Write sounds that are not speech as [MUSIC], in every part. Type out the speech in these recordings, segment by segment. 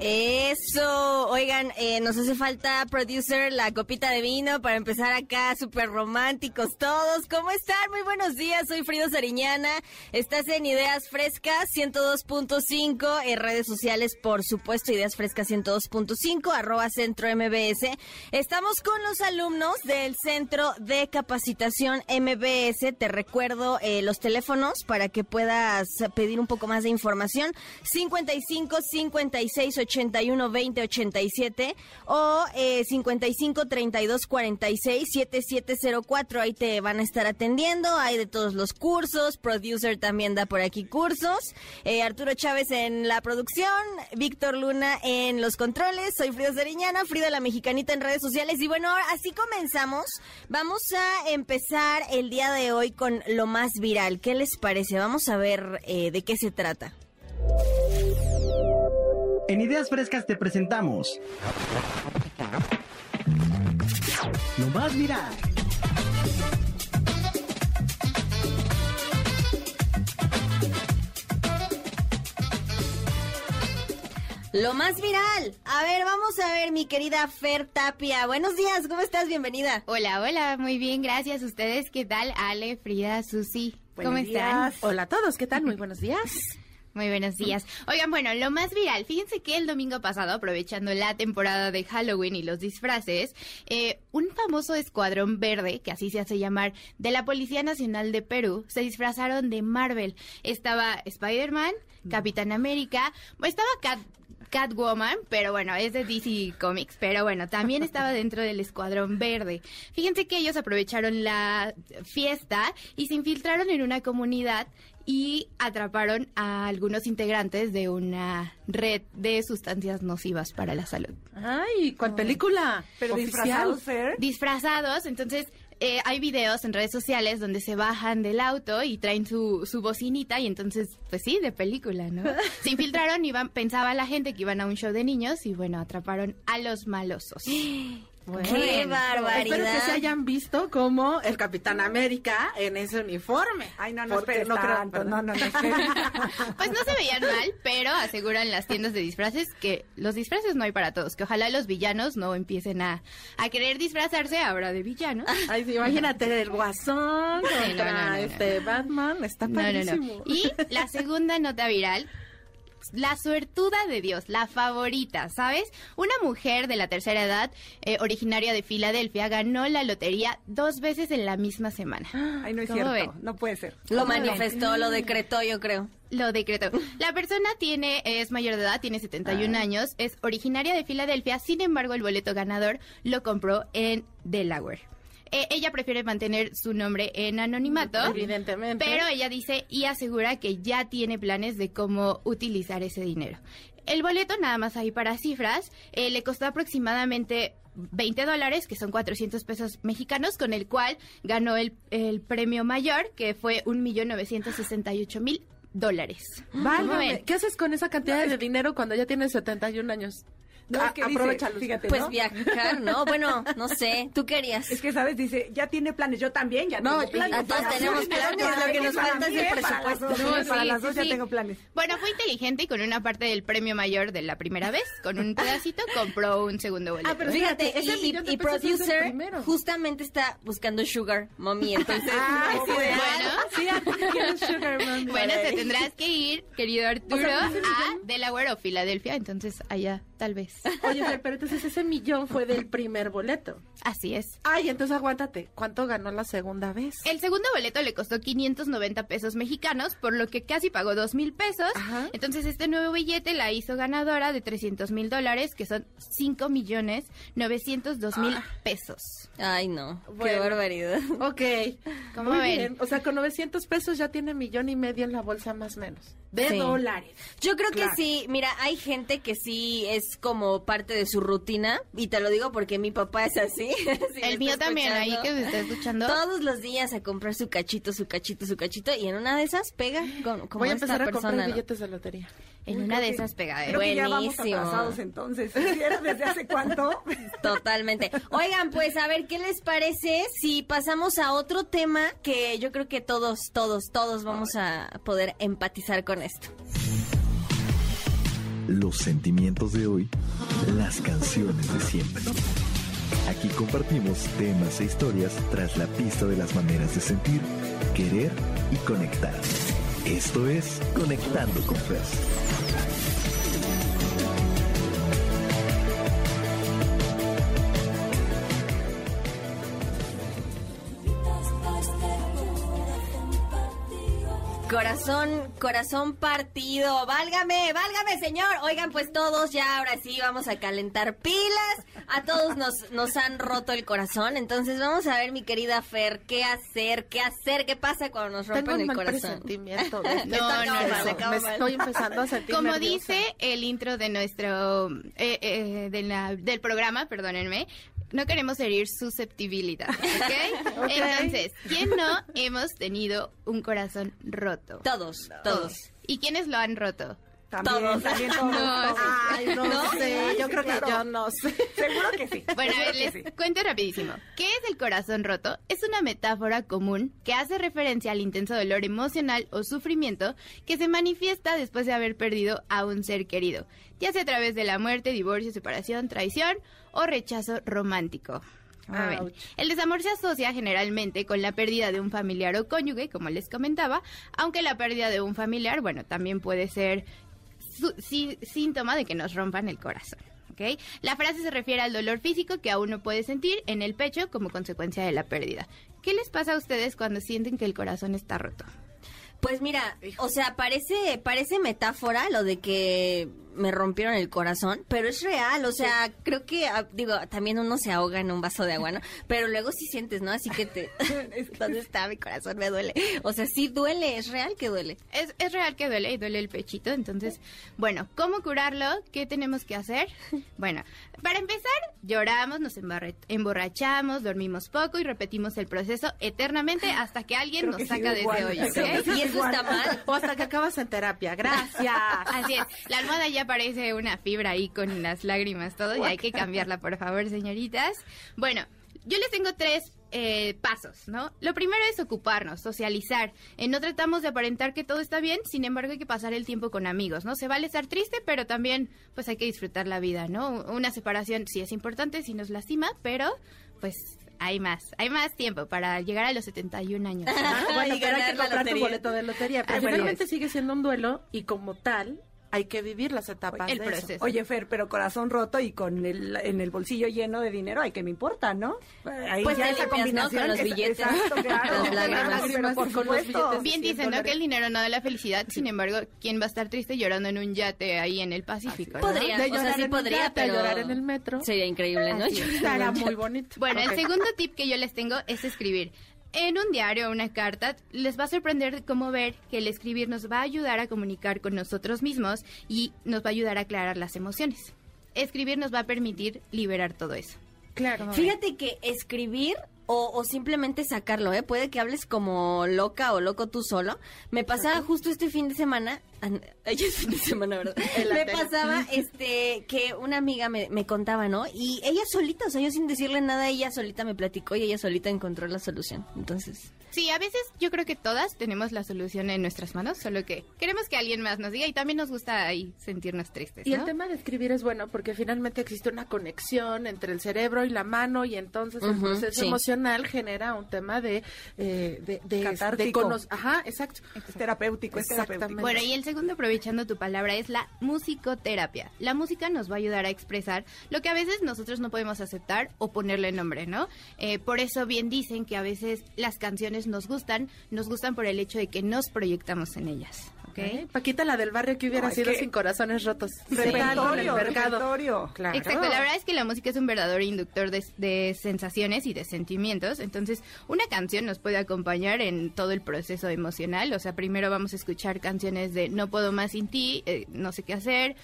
eso, oigan, eh, nos hace falta, producer, la copita de vino para empezar acá, súper románticos todos. ¿Cómo están? Muy buenos días, soy Frido Sariñana. Estás en Ideas Frescas 102.5, en redes sociales, por supuesto, Ideas Frescas 102.5, arroba Centro MBS. Estamos con los alumnos del Centro de Capacitación MBS. Te recuerdo eh, los teléfonos para que puedas pedir un poco más de información. 55 56 81 20 87 o eh, 55 32 46 7704. Ahí te van a estar atendiendo. Hay de todos los cursos. Producer también da por aquí cursos. Eh, Arturo Chávez en la producción. Víctor Luna en los controles. Soy Frida Zariñana, Frida la Mexicanita en redes sociales. Y bueno, así comenzamos. Vamos a empezar el día de hoy con lo más viral. ¿Qué les parece? Vamos a ver eh, de qué se trata. En Ideas Frescas te presentamos Lo más viral. Lo más viral. A ver, vamos a ver, mi querida Fer Tapia. Buenos días, ¿cómo estás? Bienvenida. Hola, hola, muy bien, gracias. ¿Ustedes qué tal? Ale, Frida, Susi. ¿Cómo están? Hola a todos, ¿qué tal? Muy buenos días. Muy buenos días. Oigan, bueno, lo más viral, fíjense que el domingo pasado, aprovechando la temporada de Halloween y los disfraces, eh, un famoso escuadrón verde, que así se hace llamar, de la Policía Nacional de Perú, se disfrazaron de Marvel. Estaba Spider-Man, Capitán América, estaba Cat Catwoman, pero bueno, es de DC Comics, pero bueno, también estaba [LAUGHS] dentro del Escuadrón Verde. Fíjense que ellos aprovecharon la fiesta y se infiltraron en una comunidad y atraparon a algunos integrantes de una red de sustancias nocivas para la salud. Ay, ¿cuál película? Pero disfrazados, Disfrazados, entonces eh, hay videos en redes sociales donde se bajan del auto y traen su, su bocinita y entonces, pues sí, de película, ¿no? [LAUGHS] Se infiltraron y pensaba la gente que iban a un show de niños y bueno, atraparon a los malosos. [GASPS] [GASPS] ¡Qué barbaridad! Espero que se hayan visto como el Capitán América en ese uniforme. Ay, no, no, no, creo, no, no, no, [LAUGHS] Pues no se veían mal, pero aseguran las tiendas de disfraces que los disfraces no hay para todos, que ojalá los villanos no empiecen a, a querer disfrazarse ahora de villanos. Ay, imagínate el guasón este Batman, está padrísimo. Y la segunda nota viral la suertuda de Dios, la favorita, ¿sabes? Una mujer de la tercera edad, eh, originaria de Filadelfia, ganó la lotería dos veces en la misma semana. [GASPS] Ay, no es cierto, no puede ser. Lo manifestó, lo decretó, yo creo. Lo decretó. La persona tiene, es mayor de edad, tiene 71 años, es originaria de Filadelfia, sin embargo el boleto ganador lo compró en Delaware. Eh, ella prefiere mantener su nombre en anonimato. Evidentemente. Pero ella dice y asegura que ya tiene planes de cómo utilizar ese dinero. El boleto, nada más ahí para cifras, eh, le costó aproximadamente 20 dólares, que son 400 pesos mexicanos, con el cual ganó el, el premio mayor, que fue 1.968.000 dólares. Vale, ¿qué haces con esa cantidad de dinero cuando ya tienes 71 años? No, aprovechalo, fíjate. Pues viajar, ¿no? [LAUGHS] Bueno, no sé, tú querías. Es que, ¿sabes? Dice, ya tiene planes, yo también, ya no, tengo planes. Todos tenemos planes, lo que nos falta es el presupuesto. Para, para las dos ya tengo planes. Bueno, fue inteligente y con una parte del premio mayor de la primera vez, con un pedacito, compró un segundo boleto. Ah, pero fíjate, ese y, y producer justamente está buscando Sugar Mommy, [LAUGHS] entonces... Ah, sí, bueno, sí, Sugar Mommy. Bueno, te tendrás que ir, querido Arturo, a Delaware o Filadelfia, entonces allá, tal vez. [LAUGHS] Oye, pero entonces ese millón fue del primer boleto. Así es. Ay, entonces aguántate. ¿Cuánto ganó la segunda vez? El segundo boleto le costó 590 pesos mexicanos, por lo que casi pagó 2 mil pesos. Entonces este nuevo billete la hizo ganadora de 300 mil dólares, que son 5 millones 902 mil ah. pesos. Ay, no. Qué barbaridad. Ok. ¿Cómo ven? O sea, con 900 pesos ya tiene millón y medio en la bolsa más o menos. De dólares. Yo creo que sí, mira, hay gente que sí es como parte de su rutina, y te lo digo porque mi papá es así. [LAUGHS] el mío también, ahí que me está escuchando. Todos los días a comprar su cachito, su cachito, su cachito, y en una de esas pega con, como Voy a empezar a comprar billetes de lotería. En una de esas pega. Creo que ya vamos atrasados entonces. ¿Desde hace cuánto? [LAUGHS] Totalmente. Oigan, pues a ver, ¿qué les parece si pasamos a otro tema que yo creo que todos, todos, todos vamos a poder empatizar con esto? Los sentimientos de hoy, las canciones de siempre. Aquí compartimos temas e historias tras la pista de las maneras de sentir, querer y conectar. Esto es Conectando con Fes. Corazón, corazón partido. Válgame, válgame, señor. Oigan, pues todos ya ahora sí vamos a calentar pilas. A todos nos, nos han roto el corazón. Entonces vamos a ver, mi querida Fer, qué hacer, qué hacer, qué pasa cuando nos rompen el corazón. [LAUGHS] no, no, no, me estoy empezando a sentir Como dice el intro de nuestro, eh, eh, del programa, perdónenme, no queremos herir susceptibilidad, [LAUGHS] ¿ok? Entonces, ¿quién no hemos tenido un corazón roto? Todos, todos. ¿Y quiénes lo han roto? También, todos. También [LAUGHS] todos. No, Ay, no, sé. Yo creo que yo no sé. Seguro que sí. Bueno, a ver, les cuento rapidísimo. ¿Qué es el corazón roto? Es una metáfora común que hace referencia al intenso dolor emocional o sufrimiento que se manifiesta después de haber perdido a un ser querido, ya sea a través de la muerte, divorcio, separación, traición o rechazo romántico. El desamor se asocia generalmente con la pérdida de un familiar o cónyuge, como les comentaba, aunque la pérdida de un familiar, bueno, también puede ser síntoma de que nos rompan el corazón. ¿okay? La frase se refiere al dolor físico que aún no puede sentir en el pecho como consecuencia de la pérdida. ¿Qué les pasa a ustedes cuando sienten que el corazón está roto? Pues mira, o sea, parece, parece metáfora lo de que me rompieron el corazón, pero es real, o sea, creo que, ah, digo, también uno se ahoga en un vaso de agua, ¿no? [LAUGHS] Pero luego sí sientes, ¿no? Así que te... [LAUGHS] ¿Dónde está mi corazón? Me duele. O sea, sí duele, es real que duele. Es, es real que duele y duele el pechito, entonces, bueno, ¿cómo curarlo? ¿Qué tenemos que hacer? [LAUGHS] Bueno, para empezar, lloramos, nos emborrachamos, dormimos poco y repetimos el proceso eternamente [GASPS] hasta que alguien nos saca de ese hoyo, ¿ok? Y eso está mal. O hasta que acabas en terapia, gracias. Así es, la almohada ya parece una fibra ahí con las lágrimas, todo, y hay que cambiarla, por favor, señoritas. Bueno, yo les tengo tres eh, pasos, ¿no? Lo primero es ocuparnos, socializar. Eh, no tratamos de aparentar que todo está bien, sin embargo hay que pasar el tiempo con amigos, ¿no? Se vale estar triste, pero también pues hay que disfrutar la vida, ¿no? Una separación sí es importante, sí nos lastima, pero pues hay más, hay más tiempo para llegar a los 71 años. bueno, pero hay que comprar tu boleto de lotería, pero realmente sigue siendo un duelo y como tal hay que vivir las etapas el proceso. Oye, Fer, pero corazón roto y con el en el bolsillo lleno de dinero, hay que me importa, ¿no? Ahí pues ya esa combinación [LAUGHS] con los billetes, las lágrimas, con los billetes. Bien dicen, ¿no? Que el dinero no da la felicidad, sin embargo, ¿quién va a estar triste llorando en un yate ahí en el Pacífico? Podría, o sea, sí podría, pero llorar en el metro. Sería increíble, ¿no? Estará muy bonito. Bueno, el segundo tip que yo les tengo es escribir en un diario o una carta, les va a sorprender cómo ver que el escribir nos va a ayudar a comunicar con nosotros mismos y nos va a ayudar a aclarar las emociones. Escribir nos va a permitir liberar todo eso. Claro. Fíjate que escribir o, simplemente sacarlo, ¿eh? Puede que hables como loca o loco tú solo. Me pasaba justo este fin de semana, ella [LAUGHS] es fin de semana, ¿verdad? [LAUGHS] me pasaba este que una amiga me, me, contaba, ¿no? Y ella solita, o sea, yo sin decirle nada, ella solita me platicó y ella solita encontró la solución. Entonces... Sí, a veces yo creo que todas tenemos la solución en nuestras manos, solo que queremos que alguien más nos diga y también nos gusta ahí sentirnos tristes. Y el tema de escribir es bueno porque finalmente existe una conexión entre el cerebro y la mano y entonces el proceso emocional genera un tema de... Eh, de, de, Ajá, exacto. Es terapéutico, es terapéutico. Bueno, y el segundo, aprovechando tu palabra, es la musicoterapia. La música nos va a ayudar a expresar lo que a veces nosotros no podemos aceptar o ponerle nombre, ¿no? Eh, por eso bien dicen que a veces las canciones nos gustan, nos gustan por el hecho de que nos proyectamos en ellas. Okay. Paquita, la del barrio que hubiera sido sin corazones rotos. Repertorio, Claro. Exacto, la verdad es que la música es un verdadero inductor de, sensaciones y de sentimientos. Entonces, una canción nos puede acompañar en todo el proceso emocional. O sea, primero vamos a escuchar canciones de No puedo más sin ti, eh, no sé qué hacer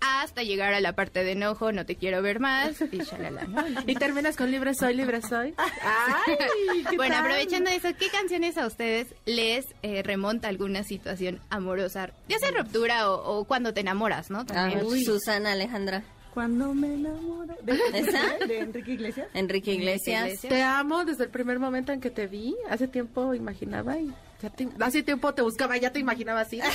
hasta llegar a la parte de enojo, no te quiero ver más, y [LAUGHS] Y terminas con libre soy, libre soy. [LAUGHS] bueno, aprovechando eso, ¿qué canciones a ustedes les eh, remonta alguna situación amorosa? Ya sea ruptura o, cuando te enamoras, ¿no? Susana Alejandra. Cuando me enamoro. ¿De, [LAUGHS] ¿Esa? ¿De Enrique Iglesias? Enrique Iglesias. Te amo desde el primer momento en que te vi. Hace tiempo imaginaba y hace tiempo te buscaba, ya te imaginaba así. [LAUGHS]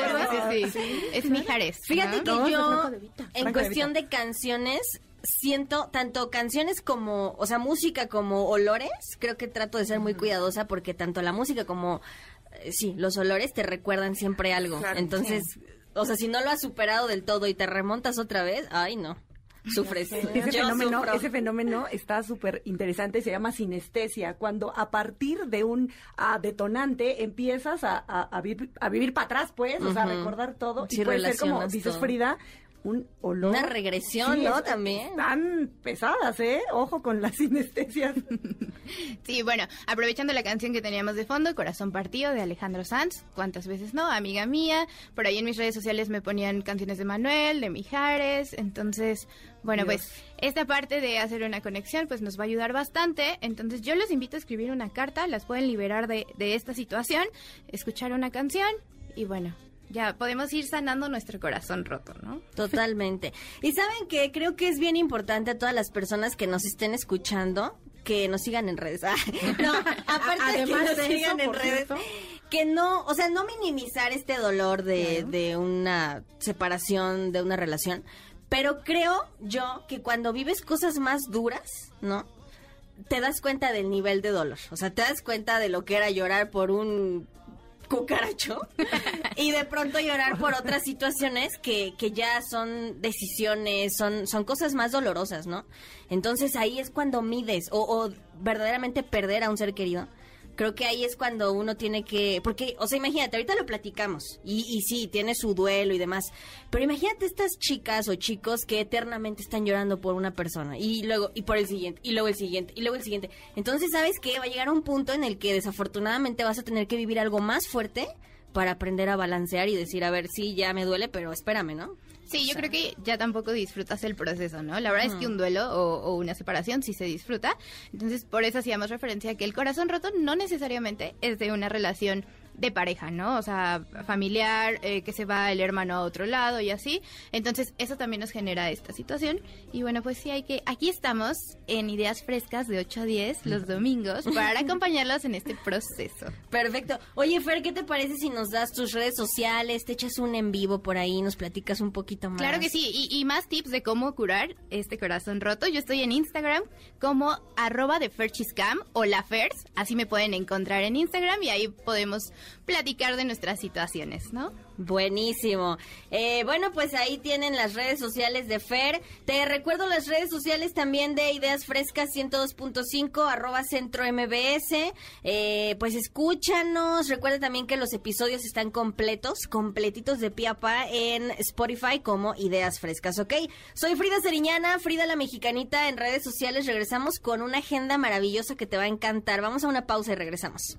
Ah, sí, sí, Es Mijares. Fíjate que yo, en cuestión de canciones, siento tanto canciones como, o sea, música como olores, creo que trato de ser muy cuidadosa porque tanto la música como, eh, sí, los olores te recuerdan siempre algo. Entonces, o sea, si no lo has superado del todo y te remontas otra vez, ay no sufres. Ese, fenómeno, ese fenómeno está súper interesante, se llama sinestesia, cuando a partir de un detonante empiezas a, a, vivir, a vivir para atrás, pues, o sea, a recordar todo. y puede ser como dices Frida, un olor. Una regresión, ¿no? También. Están pesadas, ¿eh? Ojo con las [LAUGHS] sinestesias. sí, bueno, aprovechando la canción que teníamos de fondo, Corazón Partido de Alejandro Sanz, ¿cuántas veces no? Amiga mía. Por ahí en mis redes sociales me ponían canciones de Manuel, de Mijares. Entonces, bueno, pues esta parte de hacer una conexión pues nos va a ayudar bastante. Entonces yo los invito a escribir una carta, las pueden liberar de, de esta situación, escuchar una canción y bueno, ya podemos ir sanando nuestro corazón roto, ¿no? Totalmente. [LAUGHS] Y saben que creo que es bien importante a todas las personas que nos estén escuchando que nos sigan en redes. [LAUGHS] Ah, no, aparte de que nos sigan en redes, que no, o sea, no minimizar este dolor de, de una separación, de una relación, pero creo yo que cuando vives cosas más duras, ¿no? Te das cuenta del nivel de dolor. O sea, te das cuenta de lo que era llorar por un cucaracho y de pronto llorar por otras situaciones que, que ya son decisiones, son, son cosas más dolorosas, ¿no? Entonces ahí es cuando mides o, o verdaderamente perder a un ser querido creo que ahí es cuando uno tiene que, porque, o sea, imagínate, ahorita lo platicamos y, y sí, tiene su duelo y demás, pero imagínate estas chicas o chicos que eternamente están llorando por una persona y luego, y por el siguiente, y luego el siguiente, y luego el siguiente. Entonces, ¿sabes qué? Va a llegar un punto en el que desafortunadamente vas a tener que vivir algo más fuerte para aprender a balancear y decir, a ver, sí, ya me duele, pero espérame, ¿no? Sí, yo creo que ya tampoco disfrutas el proceso, ¿no? La verdad es que un duelo o, una separación sí se disfruta. Entonces, por eso hacíamos referencia a que el corazón roto no necesariamente es de una relación de pareja, ¿no? O sea, familiar, eh, que se va el hermano a otro lado y así. Entonces, eso también nos genera esta situación. Y bueno, pues sí, hay que. Aquí estamos en Ideas Frescas de 8 a 10 los domingos para acompañarlos en este proceso. Perfecto. Oye, Fer, ¿qué te parece si nos das tus redes sociales, te echas un en vivo por ahí, nos platicas un poquito más? Claro que sí, y, más tips de cómo curar este corazón roto. Yo estoy en Instagram como arroba de Ferchiscam o la Fers, así me pueden encontrar en Instagram y ahí podemos platicar de nuestras situaciones, ¿no? Buenísimo. Eh, bueno, pues ahí tienen las redes sociales de Fer. Te recuerdo las redes sociales también de Ideas Frescas 102.5, arroba centro MBS. Eh, pues escúchanos. Recuerda también que los episodios están completos, completitos de piapa en Spotify como Ideas Frescas, ¿ok? Soy Frida Seriñana, Frida la Mexicanita en redes sociales. Regresamos con una agenda maravillosa que te va a encantar. Vamos a una pausa y regresamos.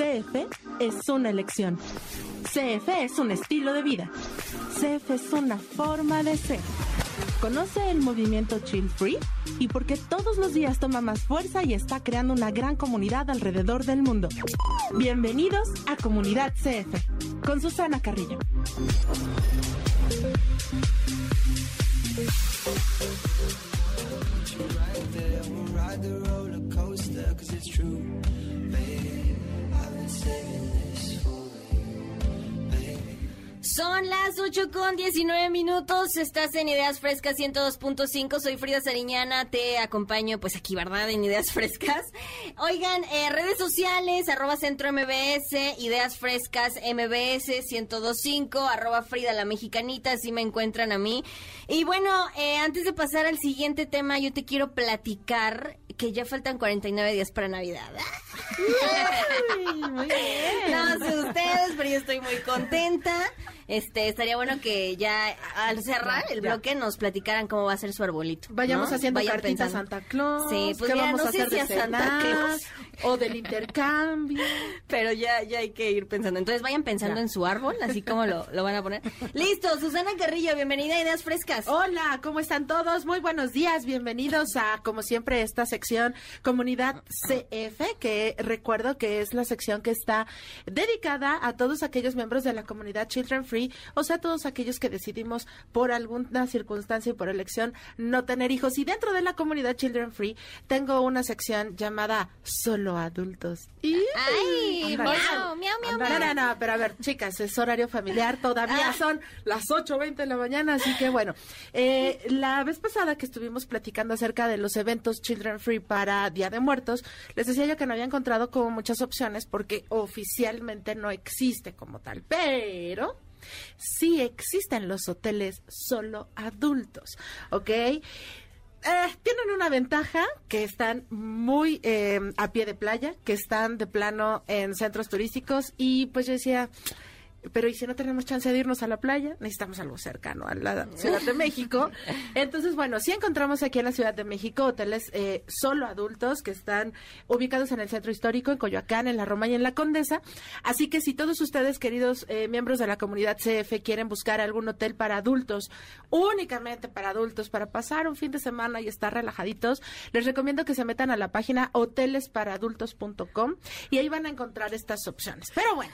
CF es una elección. CF es un estilo de vida. CF es una forma de ser. Conoce el movimiento Chill Free y porque todos los días toma más fuerza y está creando una gran comunidad alrededor del mundo. Bienvenidos a Comunidad CF con Susana Carrillo. Son las 8 con 19 minutos. Estás en Ideas Frescas 102.5. Soy Frida Sariñana. Te acompaño, pues aquí, ¿verdad? En Ideas [LAUGHS] Frescas. Oigan, eh, redes sociales, arroba centro MBS, Ideas Frescas MBS 102.5, arroba Frida la Mexicanita. Así me encuentran a mí. Y bueno, eh, antes de pasar al siguiente tema, yo te quiero platicar que ya faltan 49 días para Navidad. [LAUGHS] muy bien. No sé ustedes, pero yo estoy muy contenta. Este, estaría bueno que ya al cerrar el bloque nos platicaran cómo va a ser su arbolito. Vayamos haciendo cartitas a Santa Claus. Sí, pues ¿Qué vamos a hacer de Santa Claus? O del intercambio. [LAUGHS] Pero ya, ya hay que ir pensando. Entonces vayan pensando en su árbol, así como lo, lo van a poner. [LAUGHS] Listo, Susana Carrillo, bienvenida a Ideas Frescas. Hola, ¿cómo están todos? Muy buenos días, bienvenidos a, como siempre, esta sección Comunidad CF, que recuerdo que es la sección que está dedicada a todos aquellos miembros de la comunidad Children Free o sea, todos aquellos que decidimos por alguna circunstancia y por elección no tener hijos. Y dentro de la comunidad Children Free tengo una sección llamada Solo Adultos. Y... ¡Ay! Miau, miau, miau, No, no, no, pero a ver, chicas, es horario familiar, todavía ah. son las 8.20 de la mañana, así que bueno, eh, la vez pasada que estuvimos platicando acerca de los eventos Children Free para Día de Muertos, les decía yo que no había encontrado como muchas opciones porque oficialmente no existe como tal, pero sí existen los hoteles solo adultos, ¿ok? Eh, tienen una ventaja que están muy eh, a pie de playa, que están de plano en centros turísticos y pues yo decía, pero ¿y si no tenemos chance de irnos a la playa? Necesitamos algo cercano a la Ciudad de México. Entonces, bueno, sí encontramos aquí en la Ciudad de México hoteles eh, solo adultos que están ubicados en el centro histórico, en Coyoacán, en la Roma y en la Condesa. Así que si todos ustedes, queridos eh, miembros de la comunidad CF, quieren buscar algún hotel para adultos, únicamente para adultos, para pasar un fin de semana y estar relajaditos, les recomiendo que se metan a la página hotelesparaadultos.com y ahí van a encontrar estas opciones. Pero bueno,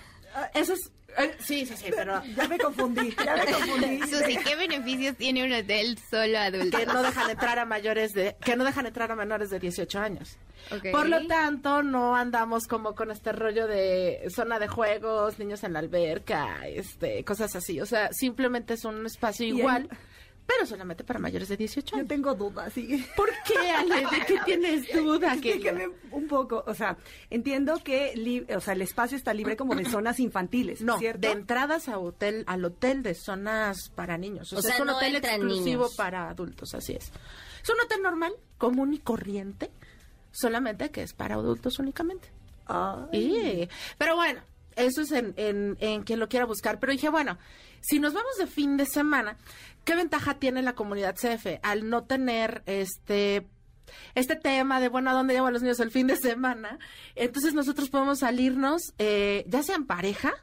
eso es Sí, sí, sí, pero [LAUGHS] ya me confundí, ya me confundí. [LAUGHS] Susi, ¿qué beneficios tiene un hotel solo adulto? Que no dejan entrar a mayores de, que no dejan entrar a menores de 18 años. Por lo tanto, no andamos como con este rollo de zona de juegos, niños en la alberca, este, cosas así. O sea, simplemente es un espacio igual pero solamente para mayores de 18 años. Yo tengo dudas, sí. ¿Por qué, Ale? ¿De qué tienes [LAUGHS] dudas? que un poco, o sea, entiendo que o sea, el espacio está libre como de [CLEARS THROAT] zonas infantiles, no, ¿cierto? de entradas a hotel, al hotel de zonas para niños. O, sea, es un hotel exclusivo para adultos, así es. Es un hotel normal, común y corriente, solamente que es para adultos únicamente. Y, pero bueno, eso es en, en, en quien lo quiera buscar. Pero dije, bueno, si nos vamos de fin de semana, ¿qué ventaja tiene la comunidad CF al no tener este este tema de, bueno, ¿a dónde llevo a los niños el fin de semana? Entonces nosotros podemos salirnos, eh, ya sea en pareja,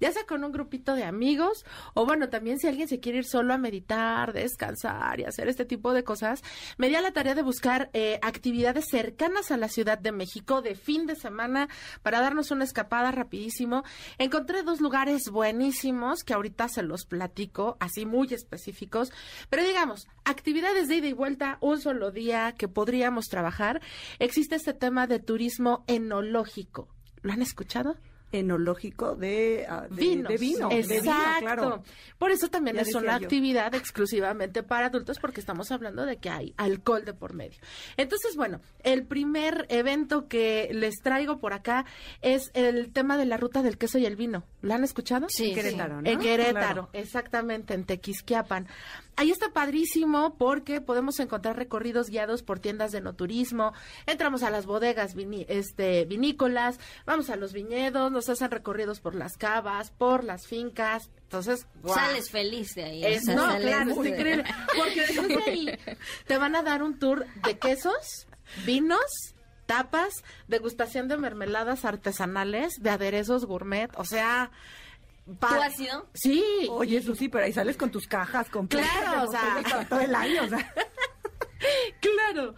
ya sea con un grupito de amigos o bueno, también si alguien se quiere ir solo a meditar, descansar y hacer este tipo de cosas, me di a la tarea de buscar eh, actividades cercanas a la Ciudad de México de fin de semana para darnos una escapada rapidísimo. Encontré dos lugares buenísimos que ahorita se los platico, así muy específicos, pero digamos, actividades de ida y vuelta, un solo día que podríamos trabajar. Existe este tema de turismo enológico. ¿Lo han escuchado? Enológico de, ah, vino. Exacto. Por eso también es una actividad exclusivamente para adultos porque estamos hablando de que hay alcohol de por medio. Entonces, bueno, el primer evento que les traigo por acá es el tema de la ruta del queso y el vino. ¿Lo han escuchado? Sí. En Querétaro, En Querétaro, exactamente, en Tequisquiapan. Ahí está padrísimo porque podemos encontrar recorridos guiados por tiendas de no turismo, entramos a las bodegas este, vinícolas, vamos a los viñedos, nos hacen recorridos por las cavas, por las fincas, entonces, sales feliz de ahí. Es, no, claro, es increíble. Porque después de ahí te van a dar un tour de quesos, vinos, tapas, degustación de mermeladas artesanales, de aderezos gourmet, o sea, ¿Tú has ido? Sí. Oye, eso sí, pero ahí sales con tus cajas con Claro, o sea. todo el año, o sea. [LAUGHS] claro.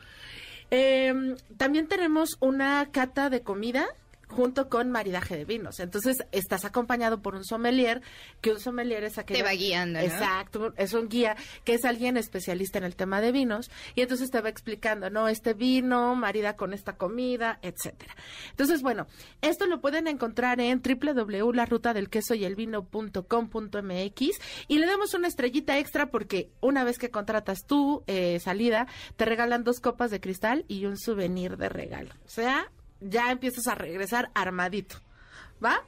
Em, también tenemos una cata de comida junto con maridaje de vinos. Entonces, estás acompañado por un sommelier, que un sommelier es aquel... Te va guiando, ¿no? Exacto, es un guía que es alguien especialista en el tema de vinos y entonces te va explicando, ¿no? Este vino marida con esta comida, etcétera. Entonces, bueno, esto lo pueden encontrar en www.larutadelquesoyelvino.com.mx y le damos una estrellita extra porque una vez que contratas tu eh, salida, te regalan dos copas de cristal y un souvenir de regalo. O sea, ya empiezas a regresar armadito. ¿Va?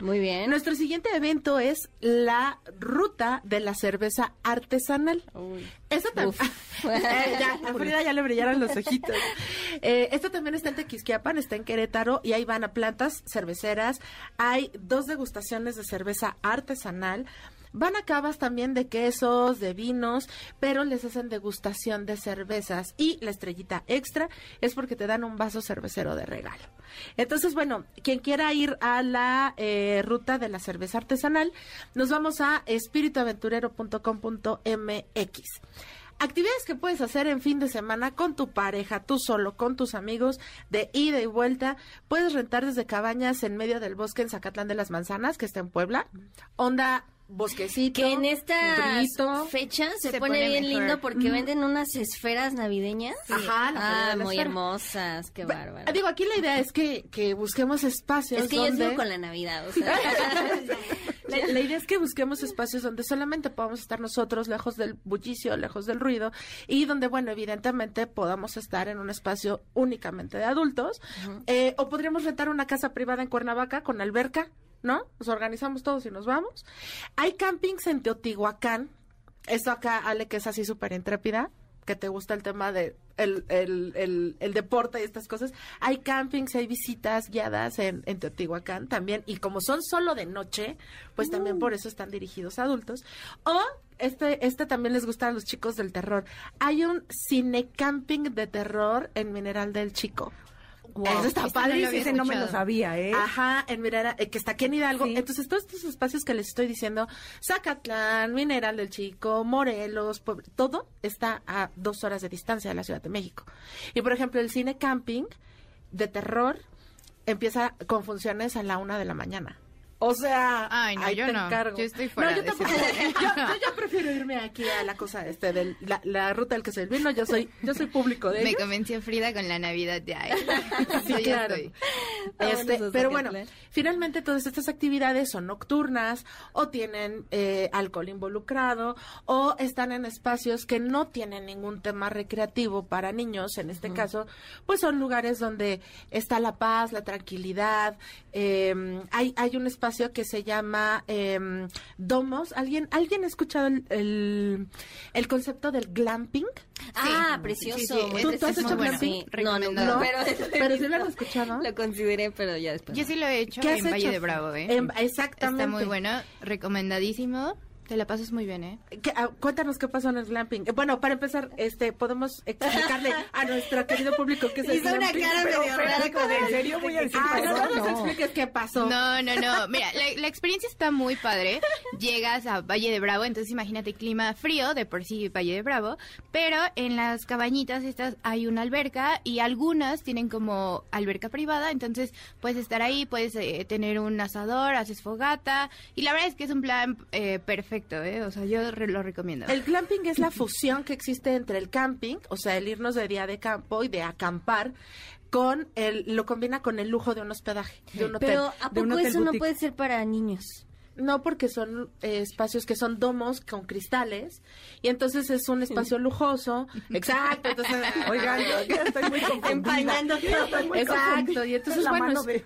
Muy bien. Nuestro siguiente evento es la ruta de la cerveza artesanal. Eso también. [LAUGHS] ya, a Frida ya le brillaron los ojitos. Eh, esto también está en Tequisquiapan, está en Querétaro y ahí van a plantas cerveceras. Hay dos degustaciones de cerveza artesanal. Van a cavas también de quesos, de vinos, pero les hacen degustación de cervezas. Y la estrellita extra es porque te dan un vaso cervecero de regalo. Entonces, bueno, quien quiera ir a la eh, ruta de la cerveza artesanal, nos vamos a espirituaventurero.com.mx. Actividades que puedes hacer en fin de semana con tu pareja, tú solo, con tus amigos, de ida y vuelta. Puedes rentar desde cabañas en medio del bosque en Zacatlán de las Manzanas, que está en Puebla. Onda bosquecito. Que en esta brito. fecha se, Se pone, pone bien mejor. lindo porque venden unas esferas navideñas. Ajá, la feria Ah, muy esfera. hermosas, qué Ba- bárbaro. Digo, aquí la idea es que, que busquemos espacios Es que yo sigo con la Navidad, o sea. [LAUGHS] La, la idea es que busquemos espacios donde solamente podamos estar nosotros, lejos del bullicio, lejos del ruido, y donde, bueno, evidentemente podamos estar en un espacio únicamente de adultos. Eh, o podríamos rentar una casa privada en Cuernavaca con alberca, ¿no? Nos organizamos todos y nos vamos. Hay campings en Teotihuacán. Esto acá, Ale, que es así súper intrépida, que te gusta el tema de el, el, el, deporte y estas cosas. Hay campings, hay visitas guiadas en, en Teotihuacán también. Y como son solo de noche, pues también por eso están dirigidos a adultos. O este, este también les gusta a los chicos del terror. Hay un cine camping de terror en Mineral del Chico. Eso está Este no no me lo sabía, ¿eh? Ajá, en Mineral, eh, que está aquí en Hidalgo. Sí. Entonces, todos estos espacios que les estoy diciendo, Zacatlán, Mineral del Chico, Morelos, Puebla, todo está a dos horas de distancia de la Ciudad de México. Y, por ejemplo, el cine camping de terror empieza con funciones a la una de la mañana. O sea, Ay, no, ahí yo te no. encargo. Yo estoy fuera No, yo de tampoco. yo, yo ya prefiero irme aquí a la cosa este de la, la ruta del que se vino. Yo soy, yo soy público de Me ellos. convenció Frida con la Navidad [LAUGHS] ya. ¿eh? Sí, claro. estoy. Este, Vámonos a pero bueno, finalmente todas estas actividades son nocturnas o tienen eh, alcohol involucrado o están en espacios que no tienen ningún tema recreativo para niños. En este caso, pues son lugares donde está la paz, la tranquilidad. eh, hay, hay un espacio que se llama eh, Domos. ¿Alguien, ¿Alguien ha escuchado el, el, el concepto del glamping? ah, precioso. Sí, sí, ¿Tú- tú has hecho Bueno, glamping? sí. No, no, no, pero, Pero sí lo han escuchado. Lo consideré, pero ya después. Yo no. sí lo he hecho ¿Qué has en Valle hecho? de Bravo, ¿eh? En- exactamente. Está muy bueno, recomendadísimo. Te la pasas muy bien, ¿eh? ¿Qué- ah, cuéntanos qué pasó en el glamping. Eh, bueno, para empezar, este, podemos explicarle a nuestro querido público qué es el Hizo una glamping. cara Pero, medio pero, rara como de, ¿En serio voy a decir Ah, no, no nos No. expliques qué pasó. No, no, no. [LAUGHS] Mira, la, la experiencia está muy padre. Llegas a Valle de Bravo, entonces imagínate clima frío, de por sí Valle de Bravo, pero en las cabañitas estas hay una alberca y algunas tienen como alberca privada, entonces puedes estar ahí, puedes eh, tener un asador, haces fogata y la verdad es que es un plan eh, perfecto, ¿eh? O sea, yo re- lo recomiendo. El glamping es la fusión que existe entre el camping, o sea, el irnos de día de campo y de acampar, con el, lo combina con el lujo de un hospedaje, de un hotel. Pero ¿a de un poco hotel eso no puede ser para niños? No, porque son eh, espacios que son domos con cristales y entonces es un espacio lujoso. [LAUGHS] Exacto. Entonces, [LAUGHS] Oigan, yo ya estoy muy confundida. Estoy muy Exacto, confundida. y entonces, La bueno, mano es- de-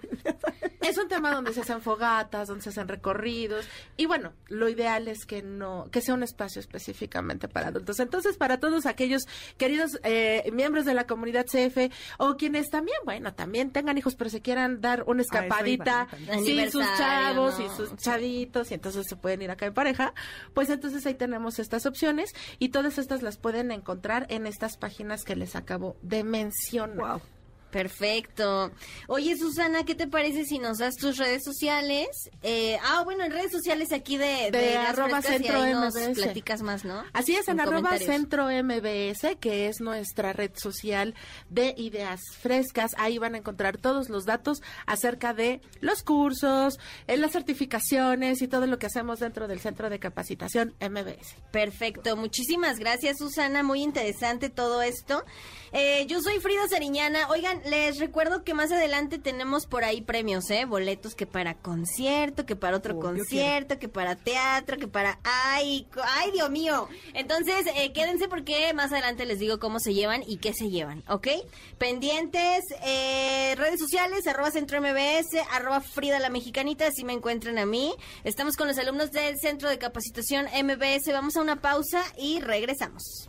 Es un tema donde se hacen fogatas, donde se hacen recorridos y bueno, lo ideal es que no que sea un espacio específicamente para adultos. Entonces, para todos aquellos queridos eh, miembros de la comunidad CF o quienes también, bueno, también tengan hijos pero se quieran dar una escapadita sin sus chavos ¿no? y sus chavitos y entonces se pueden ir acá en pareja, pues entonces ahí tenemos estas opciones y todas estas las pueden encontrar en estas páginas que les acabo de mencionar. Wow. Perfecto. Oye, Susana, ¿qué te parece si nos das tus redes sociales? Eh, ah, bueno, en redes sociales aquí de, De Ideas arroba y centro ahí nos MBS. platicas más, ¿no? Así es, en, arroba. Centro MBS, que es nuestra red social de ideas frescas. Ahí van a encontrar todos los datos acerca de los cursos, eh, las certificaciones y todo lo que hacemos dentro del Centro de Capacitación MBS. Perfecto, muchísimas gracias Susana, muy interesante todo esto. Eh, yo soy Frida Sariñana. Oigan, les recuerdo que más adelante tenemos por ahí premios, ¿eh? Boletos que para concierto, que para otro Oh, concierto, que para teatro, que para... ¡Ay! ¡Ay, Dios mío! Entonces, eh, quédense porque más adelante les digo cómo se llevan y qué se llevan, ¿ok? Pendientes, eh, redes sociales, arroba Centro MBS, arroba Frida la Mexicanita, así me encuentran a mí. Estamos con los alumnos del Centro de Capacitación MBS. Vamos a una pausa y regresamos.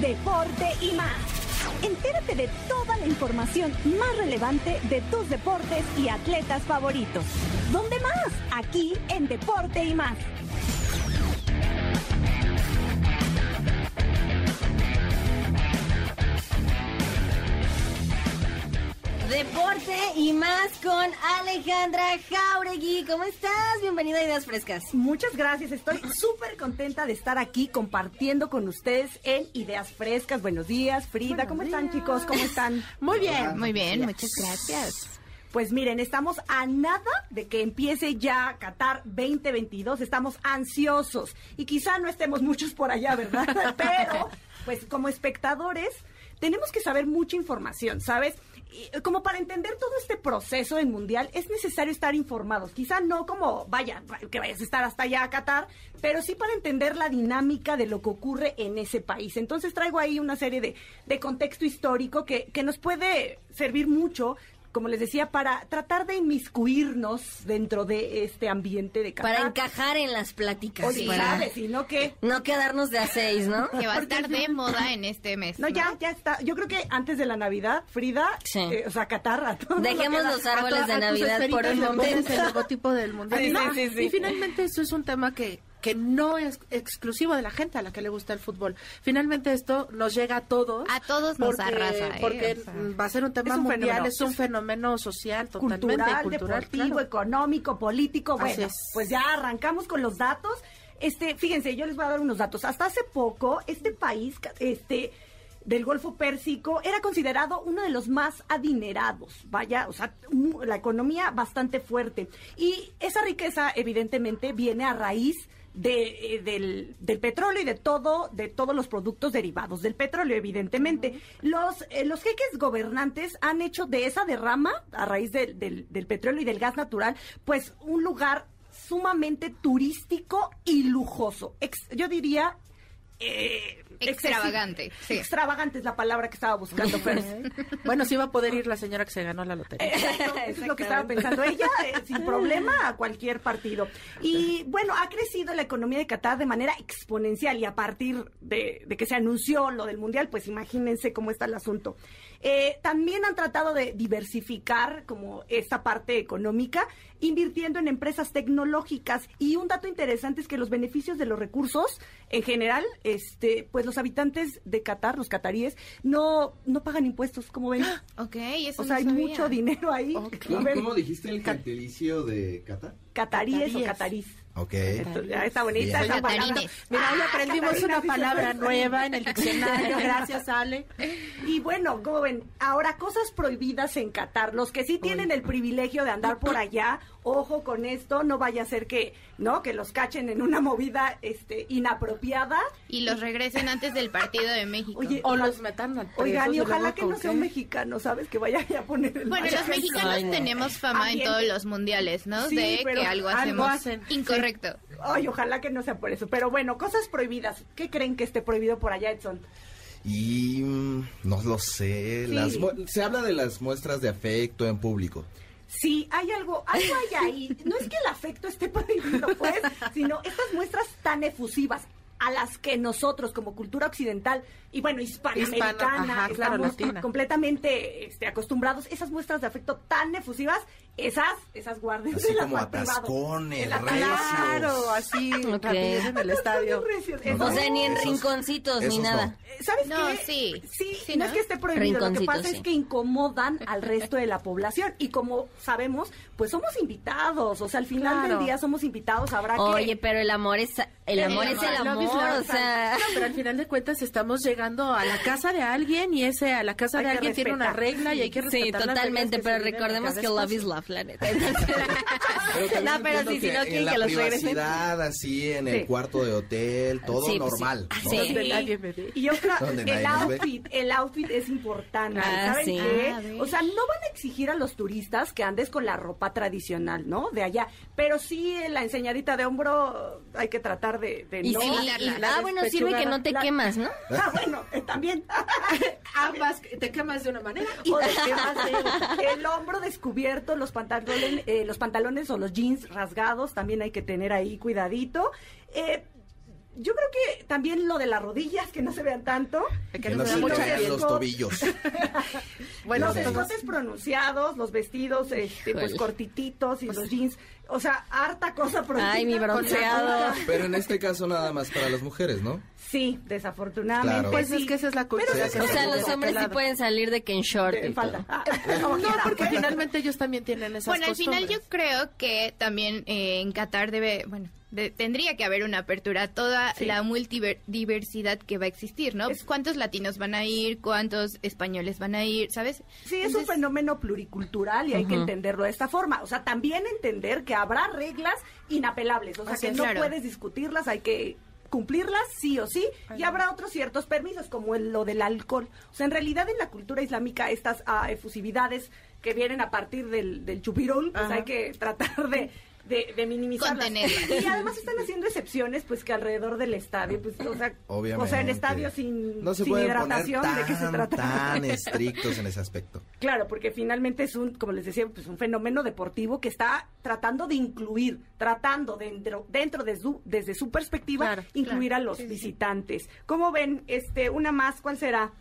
Deporte y más. Entérate de toda la información más relevante de tus deportes y atletas favoritos. ¿Dónde más? Aquí en Deporte y más. Deporte y más con Alejandra Jauregui. ¿Cómo estás? Bienvenida a Ideas Frescas. Muchas gracias, estoy súper contenta de estar aquí compartiendo con ustedes en Ideas Frescas. Buenos días, Frida, ¿cómo están chicos? ¿Cómo están? Muy bien. Muy bien, muchas gracias. Pues miren, estamos a nada de que empiece ya Qatar 2022, estamos ansiosos y quizá no estemos muchos por allá, ¿verdad? [LAUGHS] Pero, pues como espectadores, tenemos que saber mucha información, ¿sabes? Como para entender todo este proceso del mundial es necesario estar informados. Quizá no como, vaya, que vayas a estar hasta allá a Qatar, pero sí para entender la dinámica de lo que ocurre en ese país. Entonces traigo ahí una serie de, de contexto histórico que, que nos puede servir mucho como les decía, para tratar de inmiscuirnos dentro de este ambiente de Qatar. Para encajar en las pláticas. Oye, para ¿sabes? Y no que... no quedarnos de a seis, ¿no? Que va a estar de moda en este mes. No, ya, ya está. Yo creo que antes de la Navidad, Frida, Sí. eh, o sea, Qatar, a todo lo Dejemos los árboles A de a Navidad por un momento. el logotipo del [LAUGHS] mundial. Sí, No, sí, sí, sí. Y finalmente eso es un tema que, que no es exclusivo de la gente a la que le gusta el fútbol. Finalmente esto nos llega a todos. A todos nos porque, arrasa, ¿eh? Porque O sea, va a ser un tema es un mundial, fenómeno. es un fenómeno social totalmente cultural, cultural, deportivo, claro. económico, político. Bueno, es. pues ya arrancamos con los datos. Este, fíjense, yo les voy a dar unos datos. Hasta hace poco, este país, este del Golfo Pérsico era considerado uno de los más adinerados, vaya, o sea, la economía bastante fuerte. Y esa riqueza, evidentemente, viene a raíz de, eh, del, del petróleo y de todo, de todos los productos derivados del petróleo, evidentemente. Los, eh, los jeques gobernantes han hecho de esa derrama, a raíz del- del, del petróleo y del gas natural, pues un lugar sumamente turístico y lujoso. Ex- yo diría... eh, Extravagante, sí. Extravagante es la palabra que estaba buscando, Fer. [LAUGHS] Bueno, sí va a poder ir la señora que se ganó la lotería. Exacto, eso es lo que estaba pensando ella, eh, sin problema a cualquier partido. Y bueno, ha crecido la economía de Qatar de manera exponencial y a partir de, de que se anunció lo del Mundial, pues imagínense cómo está el asunto. Eh, también han tratado de diversificar como esta parte económica, invirtiendo en empresas tecnológicas. Y un dato interesante es que los beneficios de los recursos, en general, este, pues los habitantes de Qatar, los cataríes, no, no pagan impuestos, como ven. [GASPS] Ok, eso O no sea, hay sabía. mucho dinero ahí. A ¿Cómo, dijiste el gentilicio de Qatar? Cataríes o catarís. Ok. Está bonita Bien. esa palabra. Catarines. Mira, hoy Ah, aprendimos una palabra [LAUGHS] nueva en el diccionario. [LAUGHS] Gracias, Ale. Y bueno, como ven, ahora cosas prohibidas en Qatar. Los que sí tienen el privilegio de andar por allá, ojo con esto, no vaya a ser que, ¿no? Que los cachen en una movida este inapropiada. Y los regresen antes del partido de México. Oye, O los metan al Oigan, y ojalá que no sea un mexicano, ¿sabes? Que vaya a poner el bueno, los mexicanos Ay, no. tenemos fama en todos los mundiales, ¿no? Sí, de pero que algo algo hacemos hacen. incorrecto. Ay, ojalá que no sea por eso. Pero bueno, cosas prohibidas. ¿Qué creen que esté prohibido por allá, Edson? Y mm, no lo sé. Las se habla de las muestras de afecto en público. Sí, hay algo, algo hay ahí. No es que el afecto esté [LAUGHS] prohibido, pues, sino estas muestras tan efusivas a las que nosotros como cultura occidental y bueno, hispanoamericana, Hispana, ajá, claro, estamos latina. completamente este, acostumbrados, esas muestras de afecto tan efusivas, esas, esas guarden Así de la como atascones, En la- recios. Claro, así, Ok. rapidez en el estadio. Recios, O eso. sea, ni en Esos- rinconcitos ni esos no. nada. ¿Sabes No, qué? sí. Sí, Sí, no, ¿no? es que esté prohibido. Lo que pasa sí. es que incomodan al resto de la población. Y como sabemos, pues somos invitados. O sea, al final Claro. del día somos invitados. Habrá que. Oye, pero el amor es el amor es el love is amor, love. o sea, No, pero al final de cuentas estamos llegando a la casa de alguien y ese a la casa Hay de alguien tiene una respetar. regla y hay que sí, respetar las totalmente, pero recordemos que love is love, la neta. Pero [LAUGHS] no, pero sí, si no en quieren la que los regresen. privacidad, así en Sí. el cuarto de hotel, todo Sí, pues, normal. sí. ¿no? Sí. Donde nadie me ve. Y otra, el outfit, el outfit es importante. Ah, ¿Saben sí. qué? Ah, o sea, no van a exigir a los turistas que andes con la ropa tradicional, ¿no? De allá. Pero sí, la enseñadita de hombro hay que tratar de, de Y no. sí, y la ah, bueno, sirve que no te la- quemas, ¿no? [LAUGHS] Ah, bueno, eh, también. [LAUGHS] Ambas te quemas de una manera y O te quemas de otra. el hombro descubierto, los pantalones, eh, los pantalones o los jeans rasgados, también hay que tener ahí cuidadito. Eh, yo creo que también lo de las rodillas, que no se vean tanto. que no se vean los tobillos. [LAUGHS] Bueno, los escotes pronunciados, los vestidos este, pues cortititos y los jeans. O sea, harta cosa prohibida. Ay, mi bronceado. Pero en este caso nada más para las mujeres, ¿no? Sí, desafortunadamente. Claro. Pues sí. es que esa es la cultura. Pero O sea, los hombres sí pueden salir de que en short En y falta. todo. Ah, [LAUGHS] No, porque finalmente ellos también tienen esas Bueno, al final yo creo que también eh, en Qatar debe, bueno, de- tendría que haber una apertura a toda Sí. la multidiversidad que va a existir, ¿no? Es- ¿Cuántos latinos van a ir? ¿Cuántos españoles van a ir? ¿Sabes? Sí, es un fenómeno pluricultural y hay que entenderlo de esta forma. O sea, también entender que habrá reglas inapelables. O sea, que no claro. puedes discutirlas, hay que cumplirlas sí o sí. Y habrá otros ciertos permisos, como el- lo del alcohol. O sea, en realidad en la cultura islámica estas ah, efusividades que vienen a partir del, del chupirul, pues Ajá. hay que tratar de... De, de. Contenerlas. Y además están haciendo excepciones, pues que alrededor del estadio, pues, o sea, Obviamente. o sea, en estadios sin, No se sin pueden poner hidratación, ¿de qué se tan, trata? tan [LAUGHS] estrictos en ese aspecto. Claro, porque finalmente es un, como les decía, pues un fenómeno deportivo que está tratando de incluir, tratando dentro, dentro de su, desde su perspectiva, Claro, incluir claro. a los visitantes. ¿Cómo ven? Este, una más, ¿cuál será?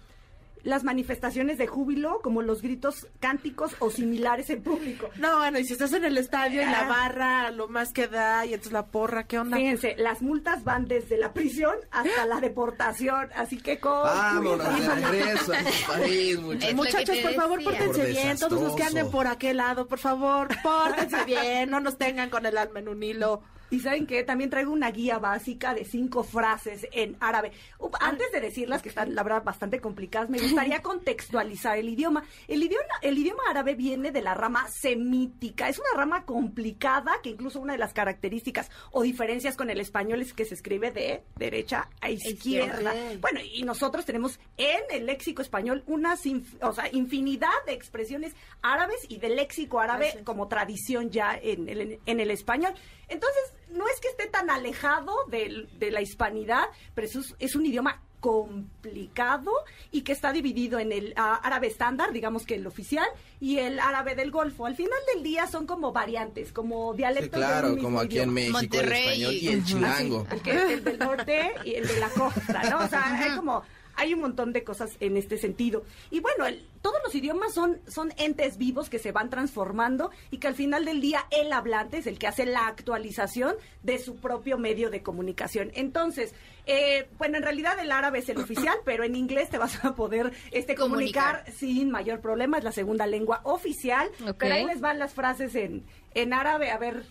Las manifestaciones de júbilo, como los gritos cánticos o similares en público. No, bueno, y si estás en el estadio, en la Ah. barra, lo más que da, y entonces la porra, ¿qué onda? Fíjense, las multas van desde la prisión hasta la deportación, así que con Vámonos regreso a su país, muchachos. Muchachos, por favor, pórtense Por bien. Todos los que anden por aquel lado, por favor, pórtense bien. No nos tengan con el alma en un hilo. Y saben que también traigo una guía básica de cinco frases en árabe. Antes de decirlas, que están la verdad bastante complicadas, me gustaría [LAUGHS] contextualizar el idioma. El idioma, el idioma árabe viene de la rama semítica. Es una rama complicada que incluso una de las características o diferencias con el español es que se escribe de derecha a izquierda. Izquierda. Bueno, y nosotros tenemos en el léxico español una o sea, infinidad de expresiones árabes y del léxico árabe como tradición ya en el, en el español. Entonces, no es que esté tan alejado del- de, la hispanidad, pero eso es, es un idioma complicado y que está dividido en el ah, árabe estándar, digamos que el oficial, y el árabe del Golfo. Al final del día son como variantes, como Sí, dialectos del claro, mismo como aquí en. México el Monterrey español y el chilango. El, que- el del norte y el de la costa, ¿no? O sea, hay como hay un montón de cosas en este sentido. Y bueno, el- todos los idiomas son, son entes vivos que se van transformando y que al final del día el hablante es el que hace la actualización de su propio medio de comunicación. Entonces, eh, bueno, en realidad el árabe es el oficial, pero en inglés te vas a poder este, comunicar, Comunicar. sin mayor problema. Es la segunda lengua oficial. Ok. Pero ahí les van las frases en, en árabe, a ver,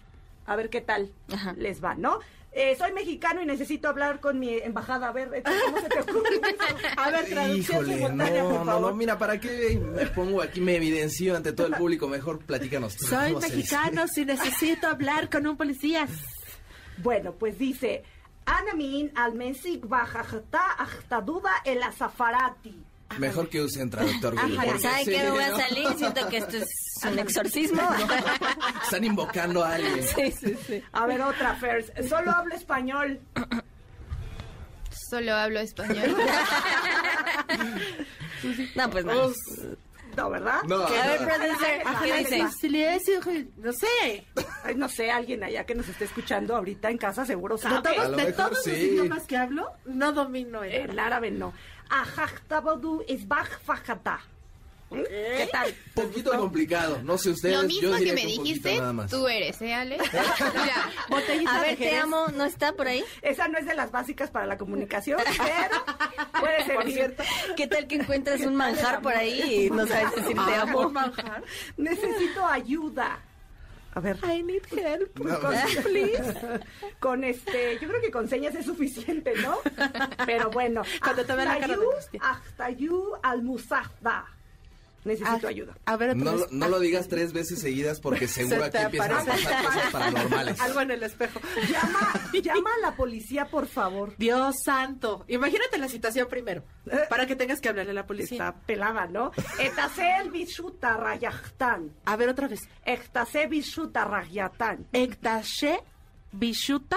a ver qué tal Ajá. les va, ¿no? Eh, soy mexicano y necesito hablar con mi embajada. A ver, Beto, ¿cómo se te ocurre eso? A ver, traducción Híjole, simultánea, no, por no, favor. no, mira, ¿para qué me pongo aquí, me evidencio ante todo el público? Mejor platícanos. tú, Soy mexicano si necesito hablar con un policía. Bueno, pues dice, Anamin al-Mensik bajajata ajtaduda el azafarati. Mejor que usen traductor Google. Ajá, porque ¿Saben sí, qué? Me voy a salir. Siento que esto es un exorcismo. [LAUGHS] Están invocando a alguien. Sí, sí, sí. A ver, otra, Fers. Solo hablo español. Solo hablo español. [LAUGHS] No, pues no. No, ¿verdad? No. A ver, producer, no sé. Ay, no sé, alguien allá que nos esté escuchando ahorita en casa seguro De sabe. A todos, lo de mejor todos los idiomas que hablo, no domino el El árabe no. Ajajtabodu es bajfajata. ¿Qué tal? Poquito complicado. No sé ustedes. Lo yo mismo que me dijiste, tú eres, ¿eh, Ale? [LAUGHS] Mira, Botellita A de ver, te amo, ¿no está por ahí? Esa no es de las básicas para la comunicación, pero puede ser cierto. ¿Qué tal que encuentras un manjar por ahí y no sabes decir te amo? un manjar. Necesito ayuda. A ver. I need help. No. Con, [LAUGHS] please. Con este, yo creo que con señas es suficiente, ¿no? Pero bueno. Cuando te la cara angustia. Ahtayu al-Musafda. Necesito Ah, ayuda. A ver, otra No, vez. lo- no lo digas tres veces seguidas porque [LAUGHS] seguro Se aquí empiezan a pasar cosas paranormales. [LAUGHS] Algo en el espejo. Llama, llama a la policía, por favor. Dios santo. Imagínate la situación primero. Para que tengas que hablarle a la policía. Está pelada, ¿no? Bishuta. A ver, otra vez. Ektase bishuta rayatan. Ektashe Bishuta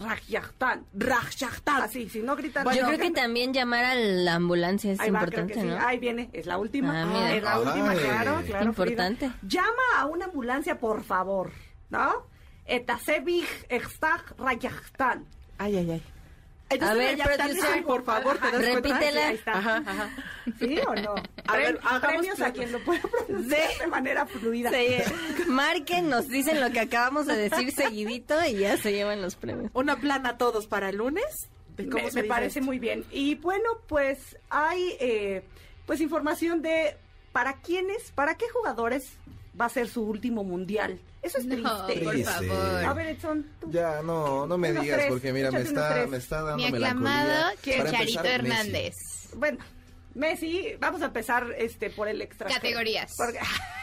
Rayachtan. Rajyachtan. Así, si no gritan. Yo no, creo que también llamar a la ambulancia es Ahí va, creo importante, sí. ¿no? Ahí viene, es la última. Ah, mira. Es la Ay. última, claro, claro. Importante. Frida. Llama a una ambulancia, por favor, ¿no? Etasebich extag rayachtan. Ay, ay, ay. A ver, producer, por favor, ¿te das cuenta? repítela. Ahí está. Ajá, ajá. ¿Sí o no? A ver, Prem- premios a quien lo pueda pronunciar de manera fluida. Sí, marquen, nos dicen lo que acabamos de decir seguidito y ya se llevan los premios. Una plana a todos para el lunes. ¿De cómo me se me dice parece esto? muy bien. Y bueno, pues hay eh, pues información de para quiénes, para qué jugadores va a ser su último mundial. Eso es No, triste. por Triste. favor. A ver, Edson, tú. Ya, no, no me digas tres, porque mira, me está, me está dando Mi melancolía. aclamado Chicharito. Hernández. Bueno, Messi, vamos a empezar este por el extra. Categorías. Porque-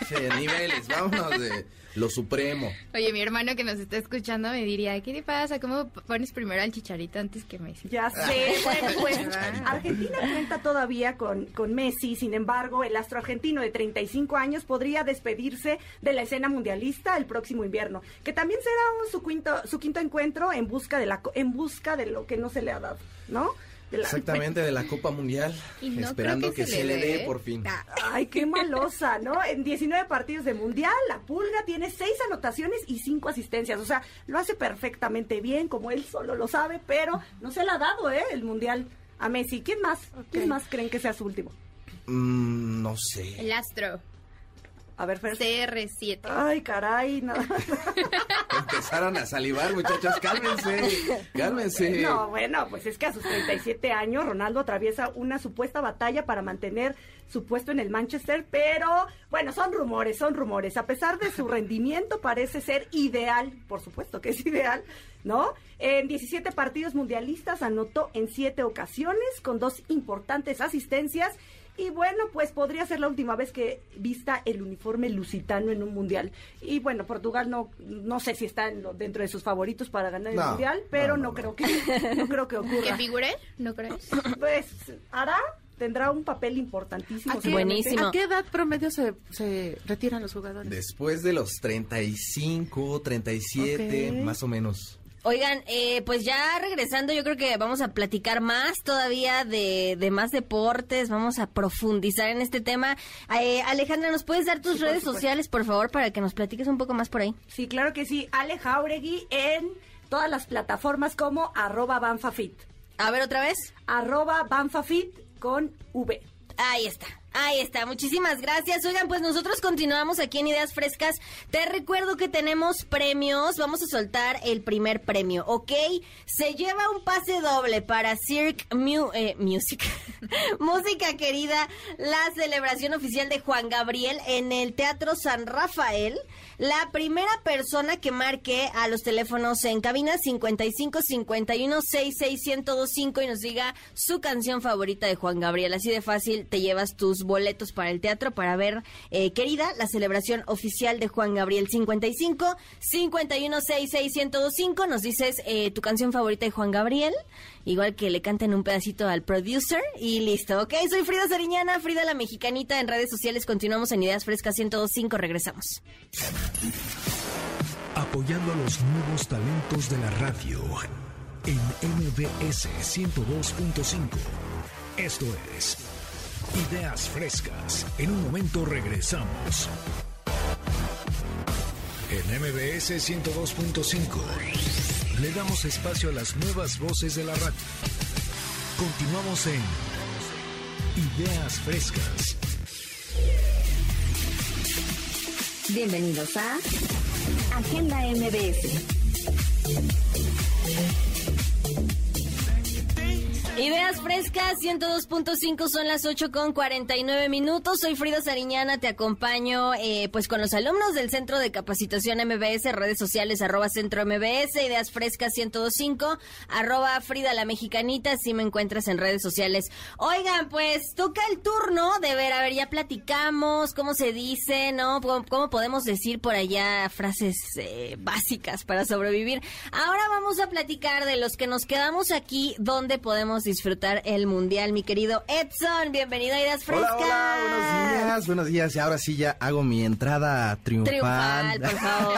Sí, niveles, vámonos de lo supremo. Oye, mi hermano que nos está escuchando me diría, ¿qué te pasa? ¿Cómo pones primero al Chicharito antes que Messi? Ya sé, bueno, pues [LAUGHS] Ah. Argentina cuenta todavía con, con Messi, sin embargo, el astro argentino de 35 años podría despedirse de la escena mundialista el próximo invierno, que también será un- su quinto, su quinto encuentro en busca de la co- en busca de lo que no se le ha dado, ¿no? De la- Exactamente, de la Copa Mundial. [LAUGHS] Y no esperando que que, se se le dé dé. por fin. Ay, qué malosa, ¿no? En 19 partidos de mundial, la Pulga tiene 6 anotaciones y 5 asistencias. O sea, lo hace perfectamente bien, como él solo lo sabe, pero no se le ha dado, ¿eh? El mundial a Messi. ¿Quién más? ¿Quién más creen que sea su último? Mm, no sé. El Astro, A ver, Fer. CR7. Ay, caray, nada más. [LAUGHS] Empezaron a salivar, muchachos, cálmense, cálmense. No, bueno, pues es que a sus 37 años Ronaldo atraviesa una supuesta batalla para mantener su puesto en el Manchester, pero bueno, son rumores, son rumores. A pesar de su rendimiento parece ser ideal, por supuesto que es ideal, ¿no? En 17 partidos mundialistas anotó en 7 ocasiones con dos importantes asistencias y bueno, pues podría ser la última vez que vista el uniforme lusitano en un mundial. Y bueno, Portugal no no sé si está en lo- dentro de sus favoritos para ganar el mundial, pero no, no, no, creo que no creo que ¿Que ocurra. figure? ¿No crees? [COUGHS] Pues hará tendrá un papel importantísimo. ¿A qué. Buenísimo. ¿A qué edad promedio se, se retiran los jugadores? Después de los 35, 37, Ok. más o menos. Oigan, eh, pues ya regresando, yo creo que vamos a platicar más todavía de, de más deportes, vamos a profundizar en este tema. Eh, Alejandra, ¿nos puedes dar tus Sí, redes sociales, por favor, para que nos platiques un poco más por ahí? Sí, claro que sí. Ale Jauregui en todas las plataformas como arroba banfafit. A ver otra vez. Arroba banfafit con V. Ahí está. Ahí está, muchísimas gracias. Oigan, pues nosotros continuamos aquí en Ideas Frescas. Te recuerdo que tenemos premios. Vamos a soltar el primer premio, ¿ok? Se lleva un pase doble para Cirque Mu- eh, Music. [LAUGHS] Música querida, la celebración oficial de Juan Gabriel en el Teatro San Rafael. La primera persona que marque a los teléfonos en cabina 55 51 66 1025 y nos diga su canción favorita de Juan Gabriel. Así de fácil te llevas tus boletos para el teatro para ver, eh, querida, la celebración oficial de Juan Gabriel 55 51 66 1025. Nos dices eh, tu canción favorita de Juan Gabriel. Igual que le canten un pedacito al producer y listo, ¿ok? Soy Frida Sariñana, Frida la Mexicanita en redes sociales. Continuamos en Ideas Frescas 1025. Regresamos. Apoyando a los nuevos talentos de la radio en MBS 102.5. Esto es Ideas Frescas. En un momento regresamos. En MBS 102.5 le damos espacio a las nuevas voces de la radio. Continuamos en Ideas Frescas. Bienvenidos a Agenda MBS. Ideas frescas, 102.5 son las 8 con 49 minutos. Soy Frida Sariñana, te acompaño eh, pues con los alumnos del Centro de Capacitación MBS, redes sociales arroba Centro MBS, Ideas Frescas 102.5, arroba Frida la Mexicanita, si me encuentras en redes sociales. Oigan, pues toca el turno de ver, a ver, ya platicamos, cómo se dice, ¿no? ¿Cómo, podemos decir por allá frases eh, básicas para sobrevivir? Ahora vamos a platicar de los que nos quedamos aquí, donde podemos disfrutar el mundial. Mi querido Edson, bienvenido a Ideas Frescas. Hola, hola, buenos días, buenos días. Y ahora sí ya hago mi entrada triunfal. Triunfal, por favor.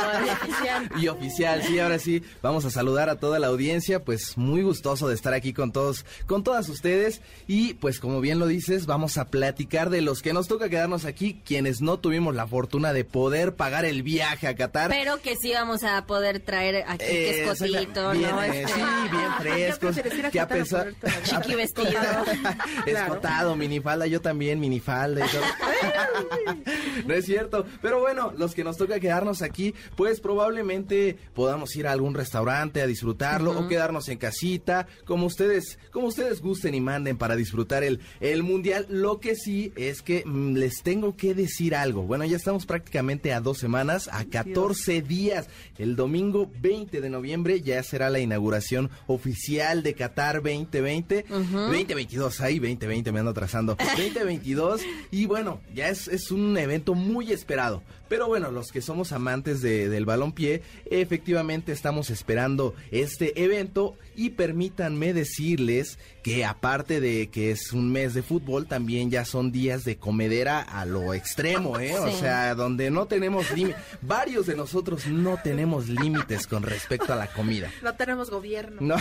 [LAUGHS] y oficial, sí, ahora sí. Vamos a saludar a toda la audiencia, pues muy gustoso de estar aquí con todos, con todas ustedes. Y pues como bien lo dices, vamos a platicar de los que nos toca quedarnos aquí, quienes no tuvimos la fortuna de poder pagar el viaje a Qatar. Pero que sí vamos a poder traer aquí Eh, ¿no? eh, Este- sí, bien [LAUGHS] frescos. Que a pesar, Chiqui vestido. [LAUGHS] Escotado, minifalda, yo también minifalda y todo. [LAUGHS] no es cierto. Pero bueno, los que nos toca quedarnos aquí, pues probablemente podamos ir a algún restaurante a disfrutarlo o quedarnos en casita, como ustedes, como ustedes gusten y manden para disfrutar el, el mundial. Lo que sí es que mm, les tengo que decir algo. Bueno, ya estamos prácticamente a dos semanas, a 14 días. El domingo 20 de noviembre ya será la inauguración oficial de Qatar 2020. 2022, ahí 2020 me ando atrasando. [LAUGHS] 2022 y bueno, ya es, es un evento muy esperado. Pero bueno, los que somos amantes de- del balompié, efectivamente estamos esperando este evento y permítanme decirles que aparte de que es un mes de fútbol, también ya son días de comedera a lo extremo, ¿eh? O sea, donde no tenemos límites. Varios de nosotros no tenemos límites con respecto a la comida. No tenemos gobierno. No.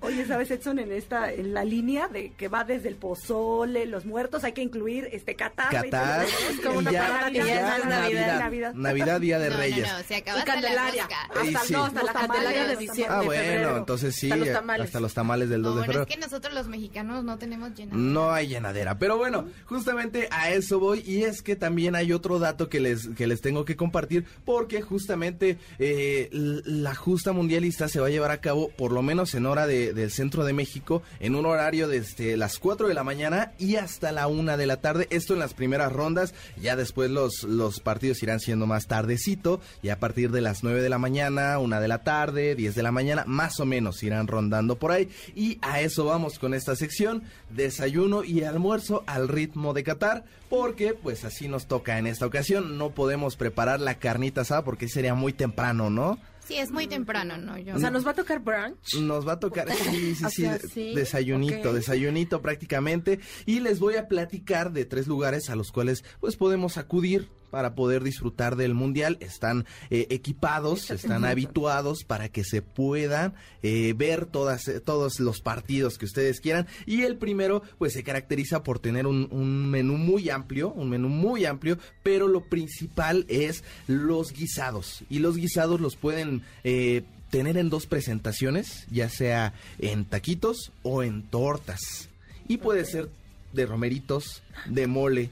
Oye, ¿sabes, Edson? En esta, en la línea de que va desde el pozole, los muertos, hay que incluir este Qatar. Qatar Es como y una ya, parada y de ya Navidad, Navidad, Navidad. Navidad, Día de No, Reyes. no, se acaba Y hasta la Candelaria. Hasta, sí. no, hasta la Los Candelaria de tamales, diciembre. Ah, bueno, febrero. entonces sí, Hasta los tamales. hasta los tamales del 2 de Bueno, febrero. es que nosotros los mexicanos no tenemos llenado. No hay llenadera. Pero bueno, justamente a eso voy. Y es que también hay otro dato que les, que les tengo que compartir. Porque justamente eh, la justa mundialista se va a llevar a cabo, por lo menos en hora de- del centro de México, en un horario desde las 4 de la mañana y hasta la 1 de la tarde. Esto en las primeras rondas. Ya después los, los partidos irán siendo más tardecito. Y a partir de las 9 de la mañana, 1 de la tarde, 10 de la mañana, más o menos irán rondando por ahí. Y a eso vamos con esta sección. Desayuno y almuerzo al ritmo de Qatar. Porque pues así nos toca en esta ocasión. No podemos preparar la carnita asada porque sería muy temprano, ¿no? Sí, es muy temprano, ¿no? Yo O sea, nos va a tocar brunch. Nos va a tocar, [LAUGHS] sí, sí, O sí, sea, de- sí, desayunito, desayunito prácticamente. Y les voy a platicar de tres lugares a los cuales pues podemos acudir para poder disfrutar del mundial. Están eh, equipados, están habituados para que se puedan eh, ver todas, eh, todos los partidos que ustedes quieran. Y el primero pues se caracteriza por tener un, un menú muy amplio, un menú muy amplio, pero lo principal es los guisados. Y los guisados los pueden... eh, tener en dos presentaciones, ya sea en taquitos o en tortas. Y puede ser de romeritos, de mole,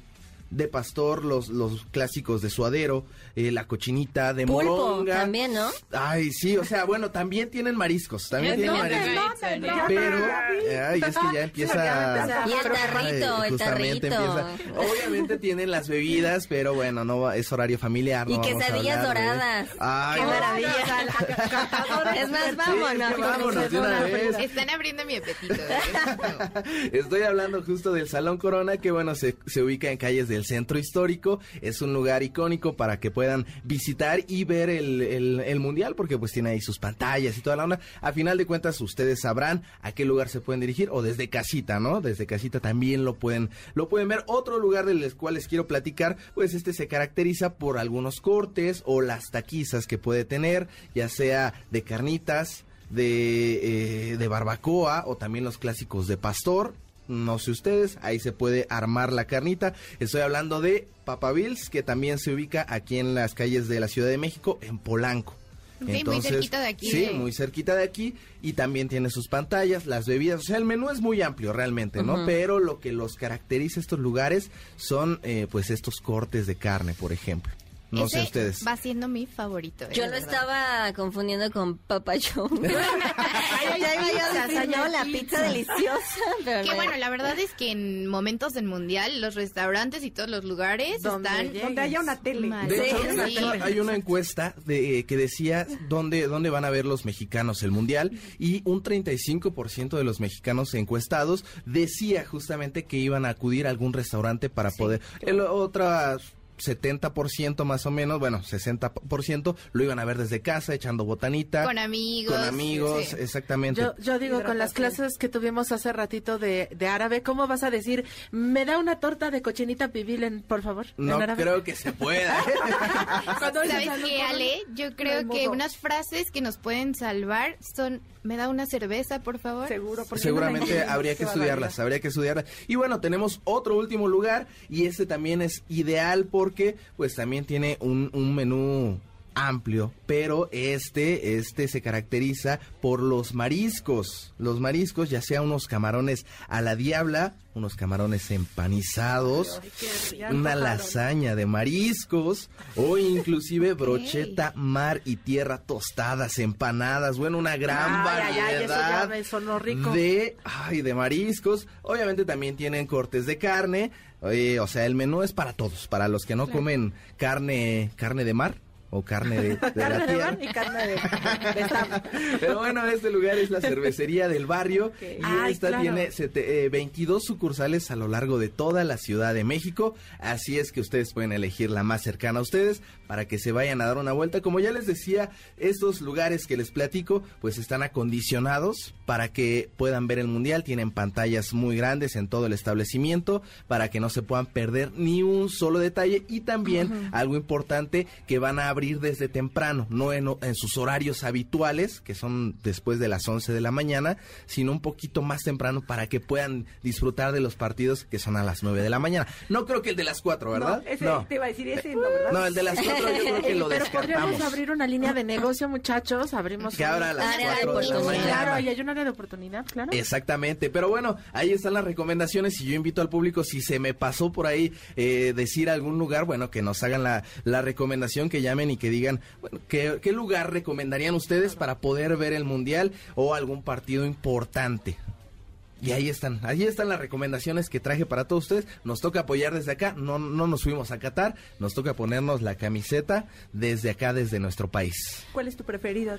de pastor, los, los clásicos de suadero, eh, la cochinita, de Pulpo moronga. también, ¿no? Ay, sí, o sea, bueno, también tienen mariscos, también ¿En tienen mariscos. Pero, ay, es que ya empieza... Y el tarrito, el justamente tarrito. empieza. Obviamente tienen las bebidas, pero bueno, no va- es horario familiar. no Y a quesadillas de- doradas. Ay, Qué no. maravilla. Es más, vámonos. Sí, vámonos de una vez. Están abriendo mi apetito. ¿eh? [LAUGHS] Estoy hablando justo del Salón Corona, que bueno, se, se ubica en calles del centro histórico. Es un lugar icónico para que puedan visitar y ver el, el- el mundial, porque pues tiene ahí sus pantallas y toda la onda. A final de cuentas, ustedes sabrán a qué lugar se pueden dirigir, o desde casita, ¿no? Desde casita también lo pueden, lo pueden ver. Otro lugar del cual les quiero platicar, pues este se caracteriza por algunos cortes o las taquizas que puede tener, ya sea de carnitas, de, eh, de barbacoa o también los clásicos de pastor no sé ustedes, ahí se puede armar la carnita. Estoy hablando de Papa Bills, que también se ubica aquí en las calles de la Ciudad de México, en Polanco. Sí, muy cerquita de aquí. Sí, muy cerquita de aquí. Y también tiene sus pantallas, las bebidas. O sea, el menú es muy amplio realmente, ¿no? Pero lo que los caracteriza estos lugares son, eh, pues, estos cortes de carne, por ejemplo. No Ese sé ustedes. Va siendo mi favorito. eh, Yo lo verdad. estaba confundiendo con papayón. ay, [LAUGHS] ya iba yo decir, hay la pizza. deliciosa. [LAUGHS] Pero Que no. bueno, la verdad es que en momentos del mundial, los restaurantes y todos los lugares Donde están llegues. Donde haya una tele. De Sí, hecho, sí. de hecho, hay una encuesta de, que decía dónde, dónde van a ver los mexicanos el mundial y un 35% de los mexicanos encuestados decía justamente que iban a acudir a algún restaurante para poder. El otras 70% más o menos, bueno, 60% lo iban a ver desde casa echando botanita. Con amigos. Con amigos, sí. exactamente. Yo, yo digo, con las clases que tuvimos hace ratito de, de árabe, ¿cómo vas a decir, me da una torta de cochinita pibil, en, por favor? no en árabe? creo que se pueda. [LAUGHS] ¿Sabes qué, por- Ale? Yo No creo que unas frases que nos pueden salvar son, ¿me da una cerveza, por favor? Seguro. porque Seguramente no habría que estudiarlas, habría que estudiarlas. Y bueno, tenemos otro último lugar y este también es ideal porque pues también tiene un, un menú amplio, pero este, este se caracteriza por los mariscos. Los mariscos, ya sea unos camarones a la diabla, unos camarones empanizados, una lasaña de mariscos o inclusive brocheta, mar y tierra tostadas, empanadas, bueno, una gran Ay, ay, ay, eso ya variedad rico. de, ay, de mariscos. Obviamente también tienen cortes de carne. Oye, o sea, el menú es para todos, para los que no comen carne, carne de mar o carne de, de la Carne de tierra. mar y carne de, de. [LAUGHS] Pero bueno, este lugar es la cervecería del barrio y Ay, esta claro. tiene sete- eh, 22 sucursales a lo largo de toda la Ciudad de México. Así es que ustedes pueden elegir la más cercana a ustedes para que se vayan a dar una vuelta. Como ya les decía, estos lugares que les platico pues están acondicionados para que puedan ver el mundial. Tienen pantallas muy grandes en todo el establecimiento para que no se puedan perder ni un solo detalle y también algo importante que van a abrir desde temprano, no en, en sus horarios habituales, que son después de las 11 de la mañana, sino un poquito más temprano para que puedan disfrutar de los partidos que son a las 9 de la mañana. No creo que el de las 4, ¿verdad? No, ese no. te iba a decir ese, no, ¿verdad? No, el de las 4 yo creo que lo Pero podríamos descartamos. abrir una línea de negocio, muchachos. Abrimos Que un- abra a las Área de 4 de la oportunidad. mañana. Claro, y hay un área de oportunidad, claro. Exactamente, pero bueno, ahí están las recomendaciones y yo invito al público, si se me pasó por ahí eh, decir algún lugar, bueno, que nos hagan la, la recomendación, que llamen y que digan, bueno, ¿qué, qué lugar recomendarían ustedes para poder ver el Mundial o algún partido importante? Y ahí están, ahí están las recomendaciones que traje para todos ustedes. Nos toca apoyar desde acá, no, no nos fuimos a Qatar, nos toca ponernos la camiseta desde acá, desde nuestro país. ¿Cuál es tu preferida?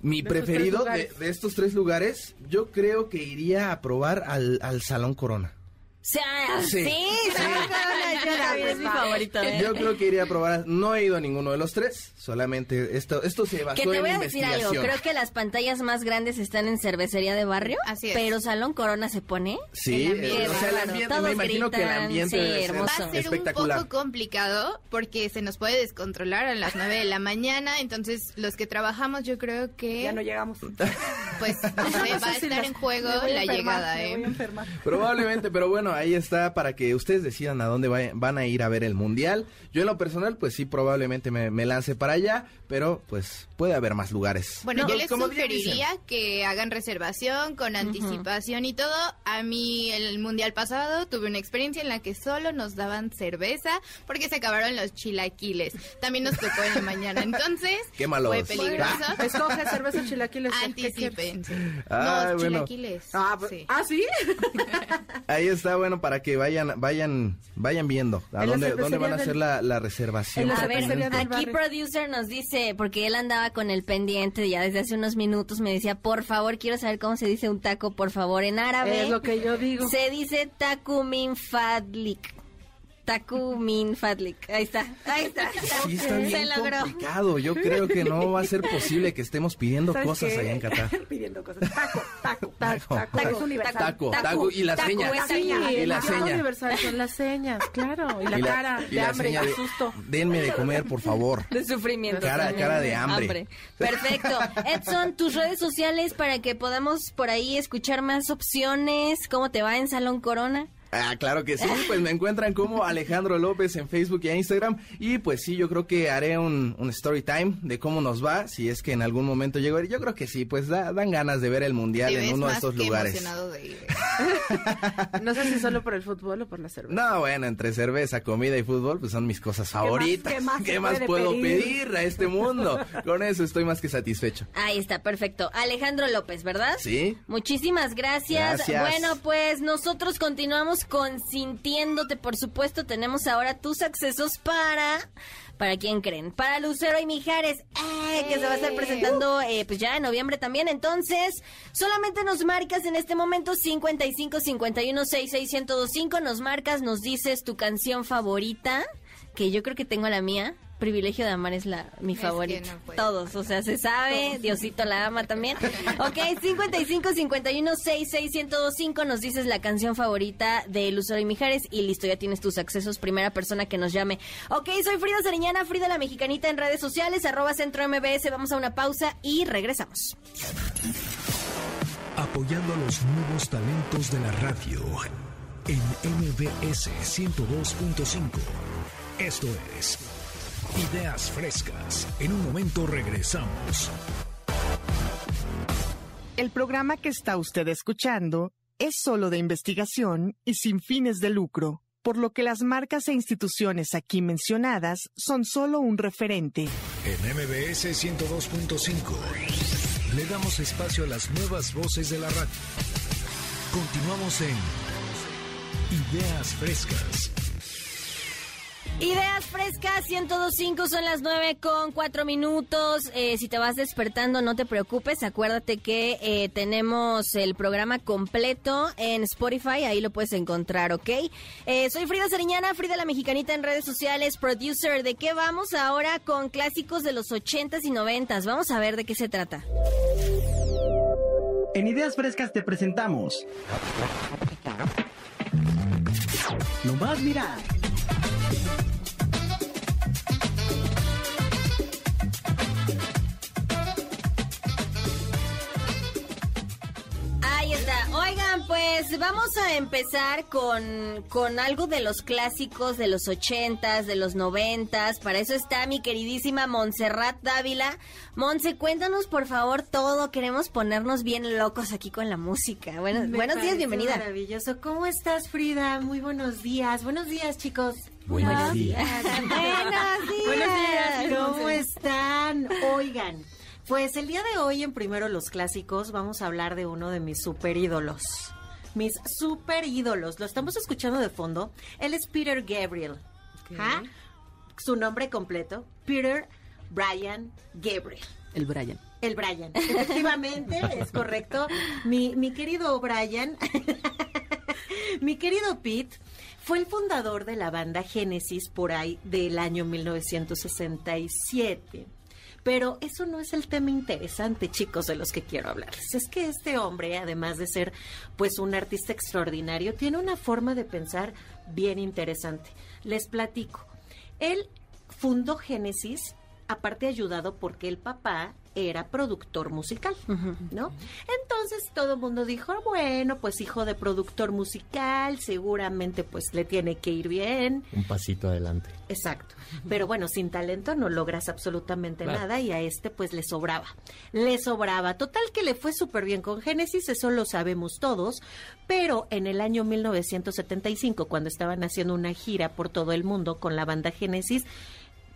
Mi De preferido de, de estos tres lugares, yo creo que iría a probar al, al Salón Corona. O sea, Sí. sí, Salón Corona, yo también es mi favorito. ¿eh? Yo creo que iría a probar, no he ido a ninguno de los tres, solamente esto esto se basó Que te voy a decir algo, investigación. creo que las pantallas más grandes están en cervecería de barrio, Así es. pero Salón Corona se pone. Sí, el ambiente. eh, o sea, el ambiente, Todos me imagino que el gritan, ambiente sí, debe ser. Va a ser espectacular. un poco complicado porque se nos puede descontrolar a las 9 de la mañana, entonces los que trabajamos yo creo que Ya no llegamos. pues no sé, va a [LAUGHS] estar en juego la enfermar, llegada, ¿eh? Probablemente, pero bueno, ahí está para que ustedes decidan a dónde vayan- van a ir a ver el mundial. Yo en lo personal, pues sí, probablemente me, me lance para allá, pero pues puede haber más lugares. Bueno, No, yo les sugeriría que hagan reservación con anticipación y todo. A mí el mundial pasado tuve una experiencia en la que solo nos daban cerveza porque se acabaron los chilaquiles. También nos tocó en la mañana, entonces Qué malos. fue peligroso. Escoge cerveza chilaquiles. Anticipense. Ay, no, bueno. chilaquiles. Ah, pues- Sí. ¿ah, sí? Ahí está, bueno, para que vayan, vayan, vayan viendo a dónde, dónde van a hacer la, la reservación. A ver, aquí producer nos dice, porque él andaba con el pendiente ya desde hace unos minutos, me decía, por favor, quiero saber cómo se dice un taco, por favor, en árabe. Es lo que yo digo. Se dice takumin fadlik. Taku Min Fatlik. Ahí está, ahí está. Sí, está Se bien logró. complicado. Yo creo que no va a ser posible que estemos pidiendo ¿Sabes cosas qué? allá en Qatar. [LAUGHS] Pidiendo cosas. Taco, [LAUGHS] taco, taco, Taco. taco. Es universal. Taco, taco, y la taco seña. es Sí, seña. Y la seña. universal son las señas, claro. Y la Y la- cara y de la hambre, de susto. Denme de comer, por favor. De sufrimiento. Cara- también. cara de hambre. Perfecto. Edson, tus redes sociales para que podamos por ahí escuchar más opciones. ¿Cómo te va en Salón Corona? Ah, claro que sí, pues me encuentran como Alejandro López en Facebook y en Instagram y pues sí, yo creo que haré un, un story time de cómo nos va, si es que en algún momento llego a ir. Yo creo que sí, pues da- dan ganas de ver el mundial Te en ves uno de estos que lugares. emocionado de ir. [LAUGHS] No sé si solo por el fútbol o por la cerveza. No, bueno, entre cerveza, comida y fútbol, pues son mis cosas favoritas. qué más puedo pedir? pedir a este mundo? Con eso estoy más que satisfecho. Ahí está, perfecto. Alejandro López, ¿verdad? Sí. Muchísimas gracias. Gracias. Bueno, pues nosotros continuamos consintiéndote, por supuesto. Tenemos ahora tus accesos para... ¿Para quién creen? Para Lucero y Mijares, ¡eh! que se va a estar presentando eh, pues ya en noviembre también. Entonces, solamente nos marcas en este momento 55 51 66 1025. Nos marcas, nos dices tu canción favorita, que yo creo que tengo la mía. Privilegio de amar es la mi Es favorita. que no. Todos, o sea, se sabe, Diosito la ama también. Ok, 55 51 66 1025 nos dices la canción favorita de Lucero y Mijares y listo, ya tienes tus accesos, primera persona que nos llame. Ok, soy Frida Sariñana, Frida la Mexicanita en redes sociales, arroba centro MBS, vamos a una pausa y regresamos. Apoyando a los nuevos talentos de la radio en MBS 102.5. Esto es Ideas Frescas. En un momento regresamos. El programa que está usted escuchando es solo de investigación y sin fines de lucro, por lo que las marcas e instituciones aquí mencionadas son solo un referente. En MBS 102.5 le damos espacio a las nuevas voces de la radio. Continuamos en Ideas Frescas. Ideas frescas 1025 son las 9 con 4 minutos. Eh, si te vas despertando, no te preocupes. Acuérdate que eh, tenemos el programa completo en Spotify. Ahí lo puedes encontrar, ¿ok? Eh, soy Frida Sariñana, Frida la Mexicanita en redes sociales, producer. ¿De qué vamos ahora con clásicos de los 80s y 90s? Vamos a ver de qué se trata. En Ideas Frescas te presentamos. Lo más viral. Oigan, pues vamos a empezar con, con algo de los clásicos de los ochentas, de los noventas. Para eso está mi queridísima Montserrat Dávila. Monse, cuéntanos por favor todo. Queremos ponernos bien locos aquí con la música. Bueno, Me buenos días, bienvenida. Maravilloso. ¿Cómo estás, Frida? Muy buenos días. Buenos días, chicos. Buenos días. Buenos días. Buenos días. ¿Cómo están? Oigan, pues el día de hoy en Primero los Clásicos vamos a hablar de uno de mis super ídolos. Mis super ídolos. Lo estamos escuchando de fondo. Él es Peter Gabriel. ¿Ah? Su nombre completo, Peter Brian Gabriel. El Brian. El Brian, efectivamente, [LAUGHS] es correcto. Mi, mi querido Brian, [LAUGHS] mi querido Pete, fue el fundador de la banda Genesis por ahí del año 1967. Pero eso no es el tema interesante, chicos, de los que quiero hablarles. Es que este hombre, además de ser pues un artista extraordinario, tiene una forma de pensar bien interesante. Les platico. Él fundó Génesis, aparte ayudado porque el papá era productor musical, ¿no? Entonces todo el mundo dijo, bueno, pues hijo de productor musical, seguramente pues le tiene que ir bien. Un pasito adelante. Exacto. Pero bueno, sin talento no logras absolutamente Claro. nada y a este pues le sobraba. Le sobraba. Total que le fue súper bien con Génesis, eso lo sabemos todos. Pero en el año 1975, cuando estaban haciendo una gira por todo el mundo con la banda Génesis,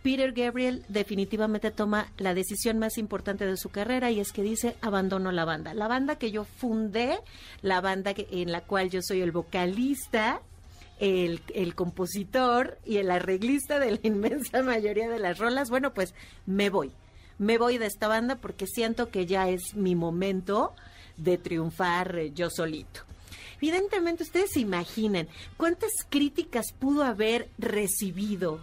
Peter Gabriel definitivamente toma la decisión más importante de su carrera y es que dice abandono la banda. La banda que yo fundé, la banda que- en la cual yo soy el vocalista, el, compositor y el arreglista de la [LAUGHS] inmensa mayoría de las rolas, bueno, pues me voy. Me voy de esta banda porque siento que ya es mi momento de triunfar eh, yo solito. Evidentemente, ustedes se imaginan cuántas críticas pudo haber recibido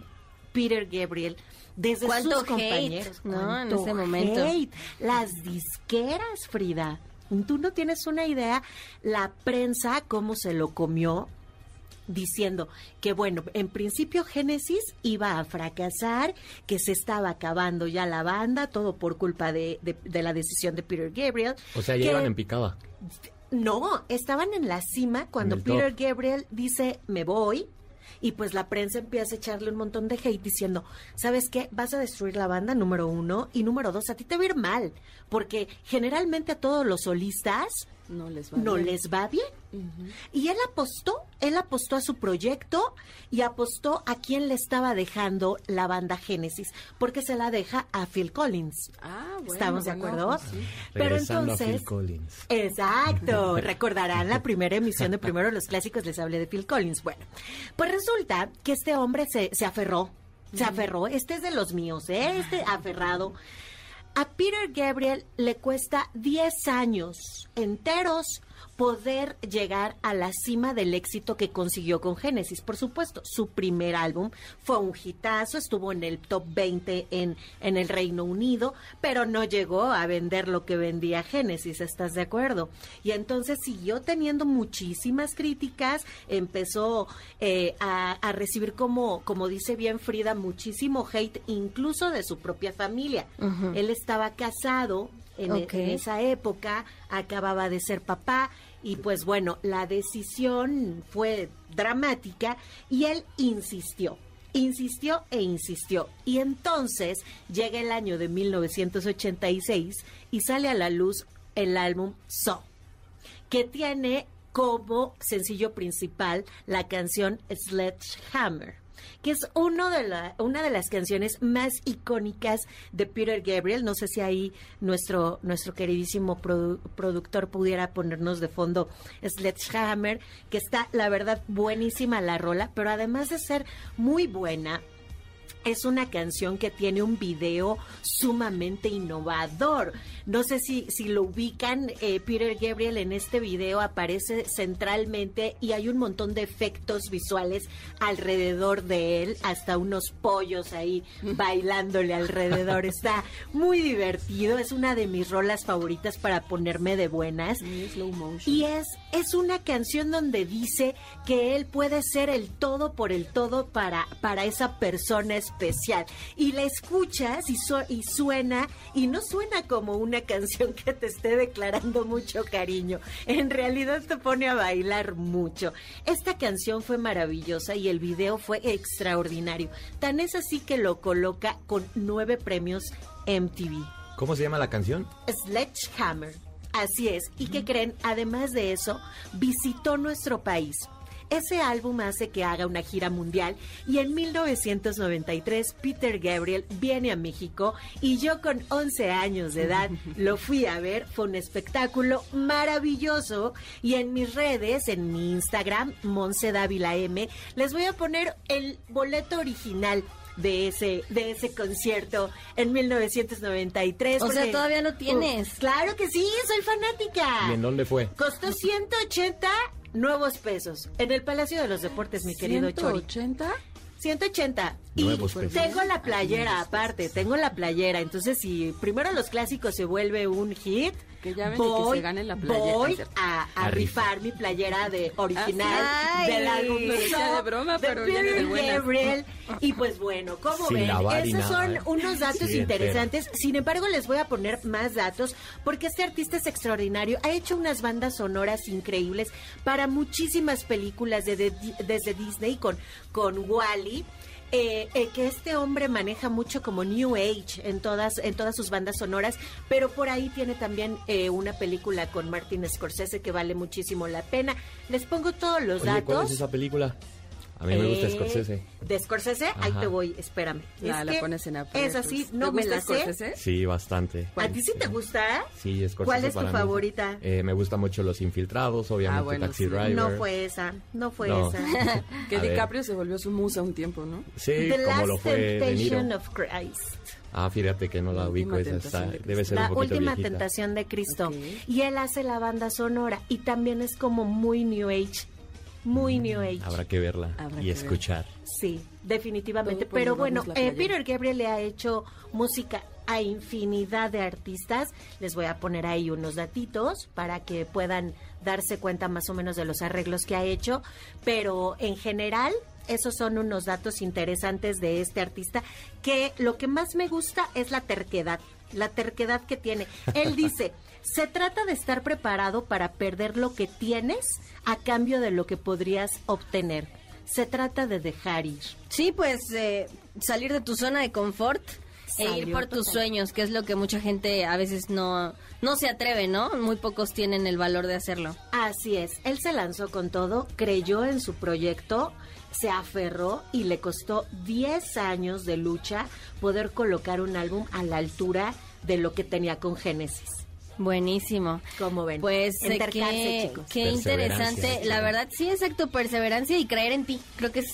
Peter Gabriel desde ¿Cuánto sus hate, compañeros. no, en ¿Cuánto ese momento? hate? Las disqueras, Frida. Tú no tienes una idea la prensa cómo se lo comió diciendo que bueno, en principio Génesis iba a fracasar, que se estaba acabando ya la banda, todo por culpa de, de- de la decisión de Peter Gabriel. O sea, ya que- iban en picada. no, estaban en la cima cuando Peter top. Gabriel dice, me voy. Y pues la prensa empieza a echarle un montón de hate diciendo, ¿sabes qué? Vas a destruir la banda, número uno. Y número dos, a ti te va a ir mal. Porque generalmente a todos los solistas No les va no bien. les va bien. Y él apostó, él apostó a su proyecto y apostó a quién le estaba dejando la banda Génesis, porque se la deja a Phil Collins. Ah, bueno, ¿Estamos de acuerdo? pues sí. Pero a entonces, Phil Collins. Exacto. [LAUGHS] Recordarán la primera emisión de Primero los Clásicos, les hablé de Phil Collins. Bueno, pues resulta que este hombre se, se aferró. Se aferró. Este es de los míos, ¿eh? Este aferrado. A Peter Gabriel le cuesta 10 años enteros poder llegar a la cima del éxito que consiguió con Genesis. Por supuesto, su primer álbum fue un hitazo, estuvo en el top 20 en, en el Reino Unido, pero no llegó a vender lo que vendía Genesis, ¿estás de acuerdo? Y entonces siguió teniendo muchísimas críticas, empezó eh, a, a recibir, como, como dice bien Frida, muchísimo hate, incluso de su propia familia. Él estaba casado en esa época, acababa de ser papá y pues bueno, la decisión fue dramática y él insistió. Insistió e insistió. Y entonces llega el año de 1986 y sale a la luz el álbum So, que tiene como sencillo principal la canción Sledgehammer que es uno de la, una de las canciones más icónicas de Peter Gabriel. No sé si ahí nuestro, nuestro queridísimo produ- productor pudiera ponernos de fondo Sledgehammer, que está, la verdad, buenísima la rola, pero además de ser muy buena, es una canción que tiene un video sumamente innovador. No sé si, si lo ubican, eh, Peter Gabriel en este video aparece centralmente y hay un montón de efectos visuales alrededor de él, hasta unos pollos ahí [LAUGHS] bailándole alrededor. Está muy divertido, es una de mis rolas favoritas para ponerme de buenas. Y es, es una canción donde dice que él puede ser el todo por el todo para, para esa persona especial. Y la escuchas y, su- y suena, y no suena como una [LAUGHS] canción que te esté declarando mucho cariño. En realidad te pone a bailar mucho. Esta canción fue maravillosa y el video fue extraordinario. Tan es así que lo coloca con nueve premios MTV. ¿Cómo se llama la canción? Sledgehammer. Así es. ¿Y qué creen? Además de eso, visitó nuestro país. Ese álbum hace que haga una gira mundial y en 1993 Peter Gabriel viene a México y yo con 11 años de edad [LAUGHS] lo fui a ver. Fue un espectáculo maravilloso y en mis redes, en mi Instagram, Monse Dávila M, les voy a poner el boleto original de ese de ese concierto en 1993. O sea, porque- todavía lo tienes. Uh, claro que sí, soy fanática. ¿Y en dónde fue? Costó 180 nuevos pesos en el Palacio de los Deportes, mi querido Chori. ¿180? 180. Y Nuevos pesos. tengo la playera aparte, tengo la playera. Entonces, si primero los clásicos se vuelve un hit, Que ya ven y que voy, se gane la playera, voy a, a A rifar mi playera de original Ay, del álbum de broma, de pero viene de Peter buenas. Gabriel. Y pues bueno, como ven, esos son unos datos Sí, interesantes. Sin embargo, les voy a poner más datos porque este artista es extraordinario. Ha hecho unas bandas sonoras increíbles para muchísimas películas de- de- desde Disney con, con Wally. Eh, eh, que este hombre maneja mucho como New Age en todas, en todas sus bandas sonoras, pero por ahí tiene también eh, una película con Martin Scorsese que vale muchísimo la pena. Les pongo todos los Oye, ¿cuál datos. es esa película? A mí me gusta Eh, Scorsese. De Scorsese, ahí Ajá. te voy, espérame. Ah, Es la que pones en Es aprietos. así, ¿Te no me gusta la sé. Scorsese? Sí, bastante. ¿A ti sí te gusta? Sí, Scorsese ¿Cuál es tu favorita? Eh, me gusta mucho Los Infiltrados, obviamente Ah, bueno, Taxi sí. Driver. No fue esa, no fue No. esa. [LAUGHS] Que. DiCaprio se volvió su musa un tiempo, ¿no? Sí, The como Last lo fue De Niro. Of Christ. Ah, fíjate que no la ubico, esa está, de debe ser La un poquito última viejita. tentación de Cristo. Y él hace la banda sonora y también es como muy New Age. Muy New Age. Habrá que verla Habrá y que escuchar. Sí, definitivamente. Todo Pero bueno, eh. Peter Gabriel le ha hecho música a infinidad de artistas. Les voy a poner ahí unos datitos para que puedan darse cuenta más o menos de los arreglos que ha hecho. Pero en general, esos son unos datos interesantes de este artista que lo que más me gusta es la terquedad. La terquedad que tiene. Él [LAUGHS] dice, se trata de estar preparado para perder lo que tienes a cambio de lo que podrías obtener. Se trata de dejar ir. Sí, pues eh, salir de tu zona de confort e ir por tus sueños, que es lo que mucha gente a veces no, no se atreve, ¿no? Muy pocos tienen el valor de hacerlo. Así es, él se lanzó con todo, creyó en su proyecto, se aferró y le costó 10 años de lucha poder colocar un álbum a la altura de lo que tenía con Génesis. Buenísimo. Como ven, Pues eh, qué, chicos. qué interesante. La verdad, sí, exacto, perseverancia y creer en ti. Creo que es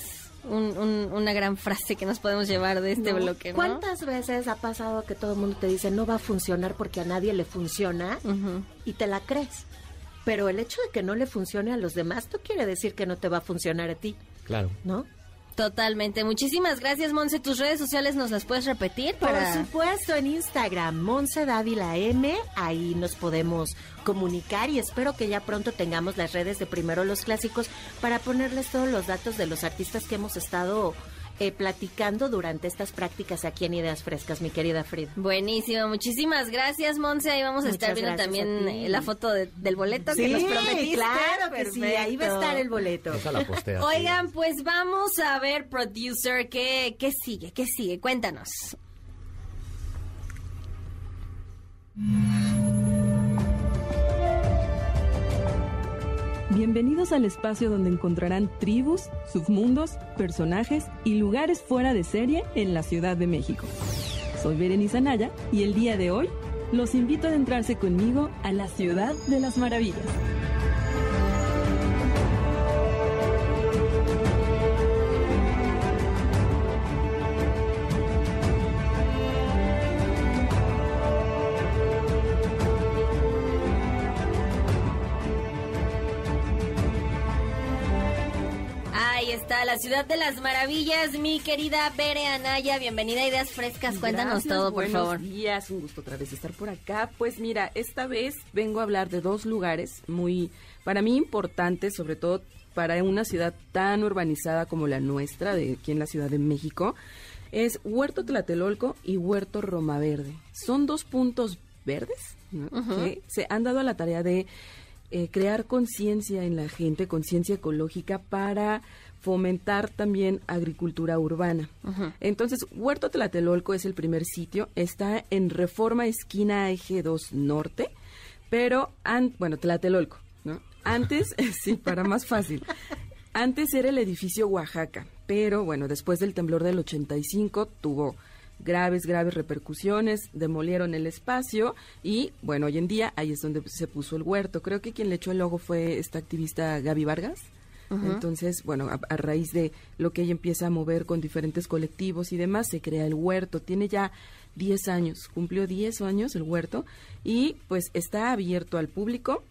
un- un- una gran frase que nos podemos llevar de este No. bloque, ¿no? ¿Cuántas veces ha pasado que todo el mundo te dice no va a funcionar porque a nadie le funciona y te la crees? Pero el hecho de que no le funcione a los demás no quiere decir que no te va a funcionar a ti, Claro. ¿no? Totalmente. Muchísimas gracias, Monse. ¿Tus redes sociales nos las puedes repetir? Para... Por supuesto, en Instagram, Monse Dávila M, ahí nos podemos comunicar y espero que ya pronto tengamos las redes de Primero los Clásicos para ponerles todos los datos de los artistas que hemos estado eh, platicando durante estas prácticas aquí en Ideas Frescas, mi querida Frida. Buenísimo, muchísimas gracias, Monse. Ahí vamos a Muchas estar viendo también eh, la foto de- del boleto que Sí, nos prometiste. claro que sí, ahí va a estar el boleto. Esa la postea, sí. Oigan, pues vamos a ver, producer, ¿qué, qué sigue? ¿Qué sigue? Cuéntanos. Bienvenidos al espacio donde encontrarán tribus, submundos, personajes y lugares fuera de serie en la Ciudad de México. Soy Berenice Anaya y el día de hoy los invito a adentrarse conmigo a la Ciudad de las Maravillas. Ciudad de las maravillas, mi querida Bere Anaya. Bienvenida a Ideas Frescas. Cuéntanos Gracias, todo, por buenos favor. días, un gusto otra vez estar por acá. Pues mira, esta vez vengo a hablar de dos lugares muy, para mí importantes, sobre todo para una ciudad tan urbanizada como la nuestra, de aquí en la Ciudad de México. Es Huerto Tlatelolco y Huerto Roma Verde. Son dos puntos verdes ¿no? Que se han dado a la tarea de eh, crear conciencia en la gente, conciencia ecológica para fomentar también agricultura urbana. Entonces, Huerto Tlatelolco es el primer sitio, está en Reforma Esquina Eje 2 Norte, pero, an- bueno, Tlatelolco, ¿no? Antes, [LAUGHS] sí, para más fácil, antes era el edificio Oaxaca, pero bueno, después del temblor del 85 tuvo graves, graves repercusiones, demolieron el espacio y bueno, hoy en día ahí es donde se puso el huerto. Creo que quien le echó el logo fue esta activista Gaby Vargas. Entonces, bueno, a, a raíz de lo que ella empieza a mover con diferentes colectivos y demás, se crea el huerto. Tiene ya 10 años, cumplió 10 años el huerto y pues está abierto al público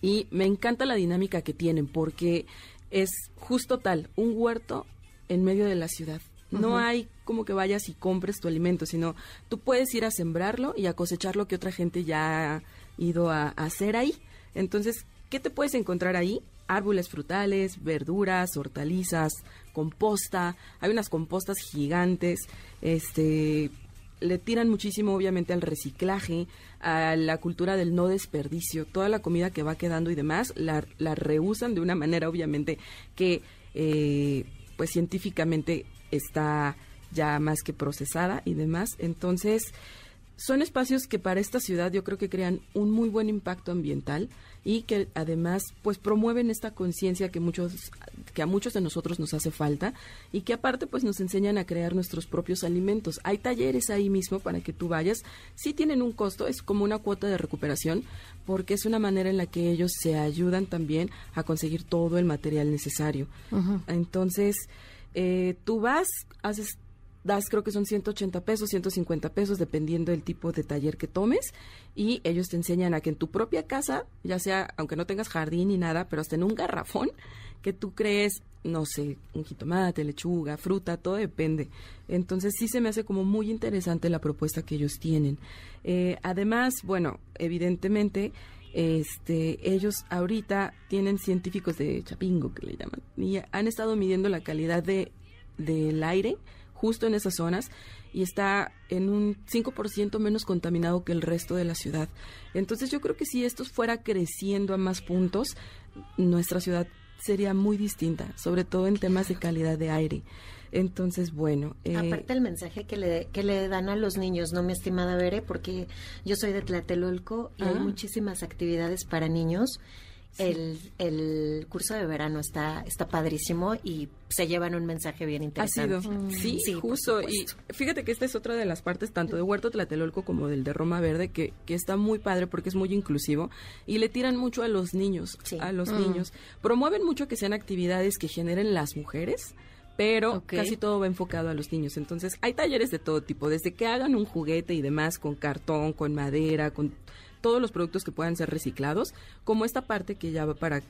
y me encanta la dinámica que tienen porque es justo tal, un huerto en medio de la ciudad. No hay como que vayas y compres tu alimento, sino tú puedes ir a sembrarlo y a cosechar lo que otra gente ya ha ido a, a hacer ahí. Entonces, ¿qué te puedes encontrar ahí? Árboles frutales, verduras, hortalizas, composta. Hay unas compostas gigantes. Este, le tiran muchísimo obviamente al reciclaje, a la cultura del no desperdicio, toda la comida que va quedando y demás, la, la reusan de una manera obviamente que eh, pues científicamente está ya más que procesada y demás. Entonces, son espacios que para esta ciudad yo creo que crean un muy buen impacto ambiental y que además pues promueven esta conciencia que muchos que a muchos de nosotros nos hace falta y que aparte pues nos enseñan a crear nuestros propios alimentos. Hay talleres ahí mismo para que tú vayas. Sí tienen un costo, es como una cuota de recuperación porque es una manera en la que ellos se ayudan también a conseguir todo el material necesario. Entonces, eh, tú vas, haces das creo que son 180 pesos, 150 pesos, dependiendo del tipo de taller que tomes. Y ellos te enseñan a que en tu propia casa, ya sea, aunque no tengas jardín ni nada, pero hasta en un garrafón, que tú crees, no sé, un jitomate, lechuga, fruta, todo depende. Entonces sí se me hace como muy interesante la propuesta que ellos tienen. Eh, además, bueno, evidentemente, este, ellos ahorita tienen científicos de Chapingo, que le llaman, y han estado midiendo la calidad de, del aire justo en esas zonas y está en un 5% menos contaminado que el resto de la ciudad. Entonces yo creo que si esto fuera creciendo a más puntos, nuestra ciudad sería muy distinta, sobre todo en temas de calidad de aire. Entonces, bueno. Eh, Aparte el mensaje que le, que le dan a los niños, ¿no, mi estimada Bere? Porque yo soy de Tlatelolco y hay muchísimas actividades para niños el, el, curso de verano está, está padrísimo y se llevan un mensaje bien interesante. Ha sido. Sí, justo. Y fíjate que esta es otra de las partes, tanto de Huerto Tlatelolco como del de Roma Verde, que, que está muy padre porque es muy inclusivo y le tiran mucho a los niños, a los mm. niños. Promueven mucho que sean actividades que generen las mujeres pero casi todo va enfocado a los niños. Entonces, hay talleres de todo tipo, desde que hagan un juguete y demás con cartón, con madera, con todos los productos que puedan ser reciclados, como esta parte que ya va para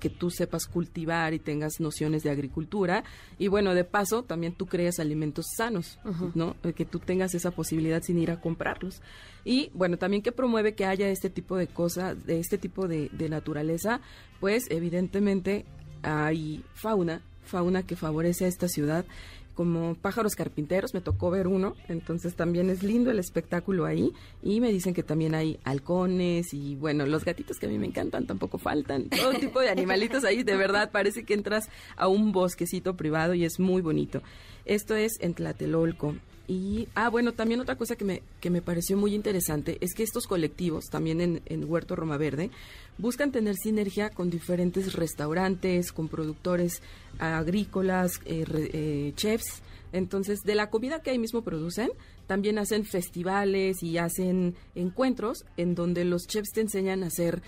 que tú sepas cultivar y tengas nociones de agricultura y bueno, de paso también tú creas alimentos sanos, ¿no? Eh, que tú tengas esa posibilidad sin ir a comprarlos. Y bueno, también que promueve que haya este tipo de cosas, de este tipo de, de naturaleza, pues evidentemente hay fauna, fauna que favorece a esta ciudad como pájaros carpinteros, me tocó ver uno, entonces también es lindo el espectáculo ahí y me dicen que también hay halcones y bueno, los gatitos que a mí me encantan tampoco faltan, todo tipo de animalitos ahí, de verdad parece que entras a un bosquecito privado y es muy bonito. Esto es en Tlatelolco. Y, ah, bueno, también otra cosa que me, que me pareció muy interesante es que estos colectivos, también en, en Huerto Roma Verde, buscan tener sinergia con diferentes restaurantes, con productores agrícolas, eh, eh, chefs. Entonces, de la comida que ahí mismo producen, también hacen festivales y hacen encuentros en donde los chefs te enseñan a hacer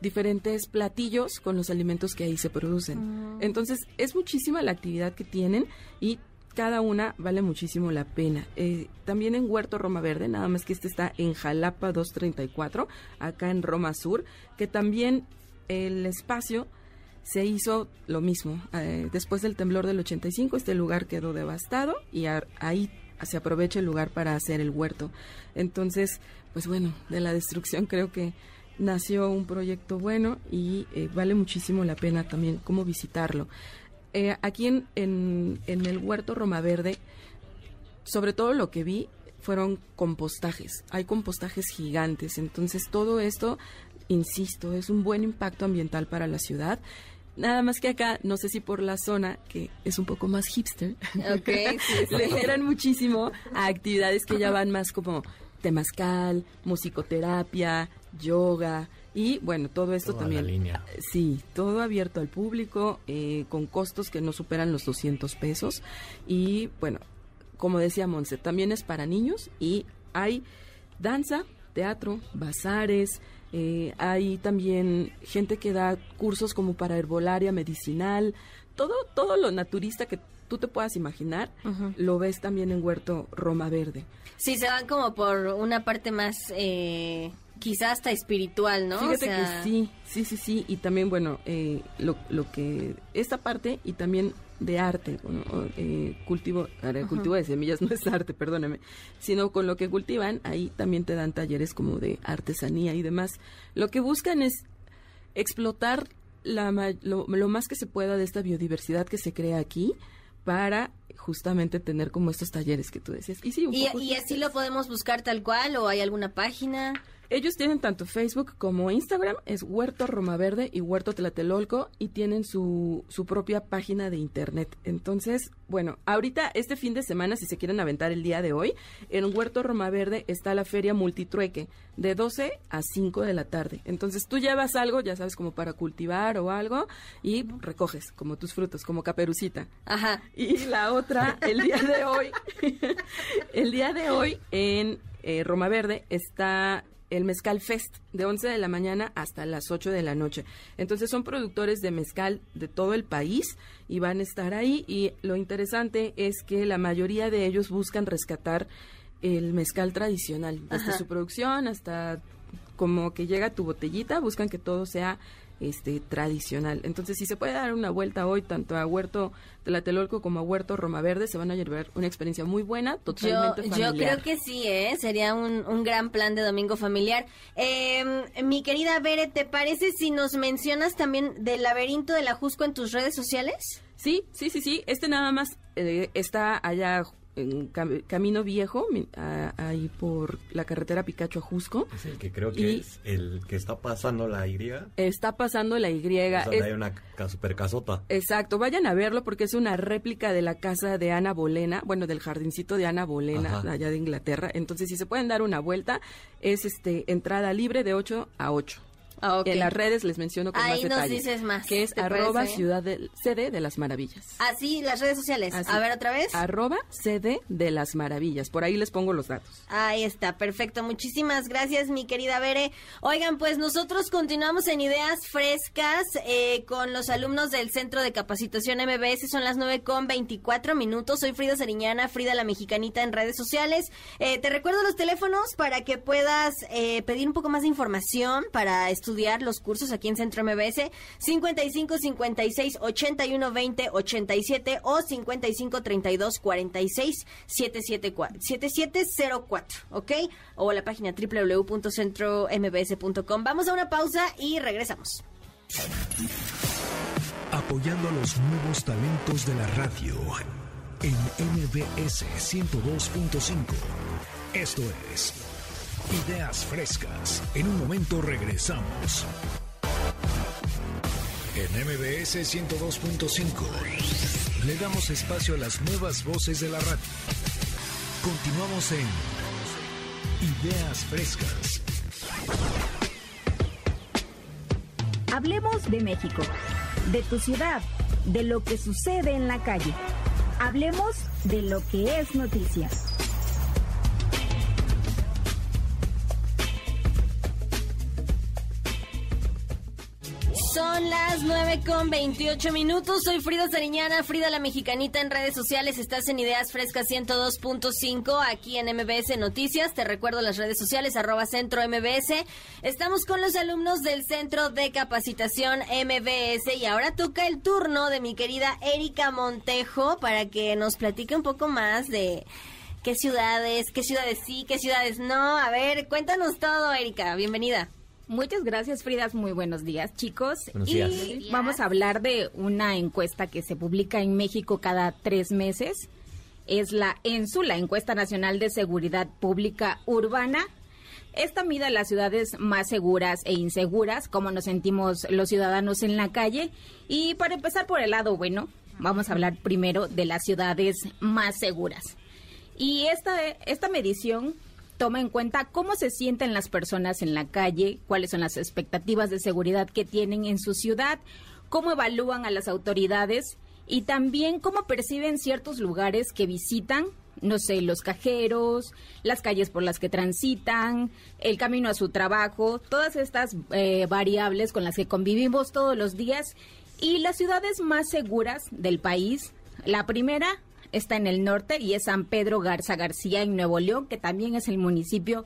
diferentes platillos con los alimentos que ahí se producen. Ah. Entonces, es muchísima la actividad que tienen y cada una vale muchísimo la pena. Eh, también en Huerto Roma Verde, nada más que este está en Jalapa 234, acá en Roma Sur, que también el espacio se hizo lo mismo. Eh, después del temblor del 85, este lugar quedó devastado y ahí se aprovecha el lugar para hacer el huerto. Entonces, pues bueno, de la destrucción creo que nació un proyecto bueno y eh, vale muchísimo la pena también cómo visitarlo. Eh, aquí en, en, el huerto Roma Verde, sobre todo lo que vi fueron compostajes. Hay compostajes gigantes. Entonces todo esto, insisto, es un buen impacto ambiental para la ciudad. Nada más que acá, no sé si por la zona, que es un poco más hipster, okay, [LAUGHS] le generan muchísimo a actividades que ya van más como temazcal, musicoterapia, yoga, y bueno, todo esto también. línea. Sí, todo abierto al público, eh, con costos que no superan los 200 pesos. Y bueno, como decía Monse, también es para niños y hay danza, teatro, bazares. Eh, hay también gente que da cursos como para herbolaria medicinal, todo, todo lo naturista que tú te puedas imaginar, lo ves también en Huerto Roma Verde. Sí, se van como por una parte más eh, quizás hasta espiritual, ¿no? Fíjate que sí, sí, sí, sí. Y también, bueno, eh, lo, lo que, esta parte y también de arte, eh, cultivo, cultivo de semillas [LAUGHS] no es arte, perdóname, sino con lo que cultivan, ahí también te dan talleres como de artesanía y demás. Lo que buscan es explotar la, lo, más que se pueda de esta biodiversidad que se crea aquí para justamente tener como estos talleres que tú decías. Y, sí, ¿Y, ¿Y así lo podemos buscar tal cual o hay alguna página? Ellos tienen tanto Facebook como Instagram, es Huerto Roma Verde y Huerto Tlatelolco, y tienen su, su propia página de internet. Entonces, bueno, ahorita este fin de semana, si se quieren aventar el día de hoy, en Huerto Roma Verde está la feria multitrueque de 12 a 5 de la tarde. Entonces tú llevas algo, ya sabes, como para cultivar o algo, y recoges como tus frutos, como caperucita. Ajá. Y la otra, el día de hoy, [LAUGHS] el día de hoy en eh, Roma Verde está el Mezcal Fest de 11 de la mañana hasta las 8 de la noche. Entonces son productores de mezcal de todo el país y van a estar ahí y lo interesante es que la mayoría de ellos buscan rescatar el mezcal tradicional, Ajá. su producción hasta como que llega tu botellita, buscan que todo sea este tradicional. Entonces, si se puede dar una vuelta hoy tanto a Huerto Tlatelolco como a Huerto Roma Verde, se van a llevar una experiencia muy buena, Yo, totalmente yo familiar. creo que sí, ¿eh? Sería un, un gran plan de domingo familiar. Eh, mi querida Bere, ¿te parece si nos mencionas también del laberinto del Ajusco en tus redes sociales? Sí, sí, sí, sí. Este nada más eh, está allá en Cam- Camino Viejo, a- ahí por la carretera Picacho a Jusco. Es el que creo que Y- es el que está pasando la Y. Es Está pasando la Y. Es- hay una super casota. Exacto, vayan a verlo porque es una réplica de la casa de Ana Bolena, bueno, del jardincito de Ana Bolena, Ajá. allá de Inglaterra. Entonces, si se pueden dar una vuelta, es este entrada libre de 8 a 8. En las redes les menciono con Ahí más nos detalle. dices más, Que es ¿te arroba parece? ciudad del, sede de las maravillas. Así, las redes sociales. Así. A ver otra vez. Arroba sede de las maravillas. Por ahí les pongo los datos. Ahí está, perfecto. Muchísimas gracias, mi querida Bere. Oigan, pues nosotros continuamos en Ideas Frescas eh, con los alumnos del Centro de Capacitación MBS. Son las 9 con 24 minutos. Soy Frida Sariñana, Frida la Mexicanita en redes sociales. Eh, te recuerdo los teléfonos para que puedas eh, pedir un poco más de información para estudiar los cursos aquí en Centro MBS. 55 56 81 20 87 o 55 32 46 774 7704, ¿ok? O la página www.centrombs.com. Vamos a una pausa y regresamos. Apoyando a los nuevos talentos de la radio en MBS 102.5. Esto es Ideas Frescas. En un momento regresamos. En MBS 102.5 le damos espacio a las nuevas voces de la radio. Continuamos en Ideas Frescas. Hablemos de México, de tu ciudad, de lo que sucede en la calle. Hablemos de lo que es noticia. Son las 9 con 28 minutos. Soy Frida Sariñana, Frida la Mexicanita en redes sociales. Estás en Ideas Frescas 102.5 aquí en MBS Noticias. Te recuerdo las redes sociales, arroba centro MBS. Estamos con los alumnos del Centro de Capacitación MBS y ahora toca el turno de mi querida Erika Montejo para que nos platique un poco más de qué ciudades, qué ciudades sí, qué ciudades no. A ver, cuéntanos todo, Erika. Bienvenida. Muchas gracias, Fridas. Muy buenos días, chicos. Buenos y días. Buenos días. vamos a hablar de una encuesta que se publica en México cada tres meses. Es la ENSU, la Encuesta Nacional de Seguridad Pública Urbana. Esta mide las ciudades más seguras e inseguras, cómo nos sentimos los ciudadanos en la calle. Y para empezar por el lado bueno, vamos a hablar primero de las ciudades más seguras. Y esta, esta medición toma en cuenta cómo se sienten las personas en la calle, cuáles son las expectativas de seguridad que tienen en su ciudad, cómo evalúan a las autoridades y también cómo perciben ciertos lugares que visitan, no sé, los cajeros, las calles por las que transitan, el camino a su trabajo, todas estas eh, variables con las que convivimos todos los días y las ciudades más seguras del país. La primera está en el norte y es San Pedro Garza García en Nuevo León, que también es el municipio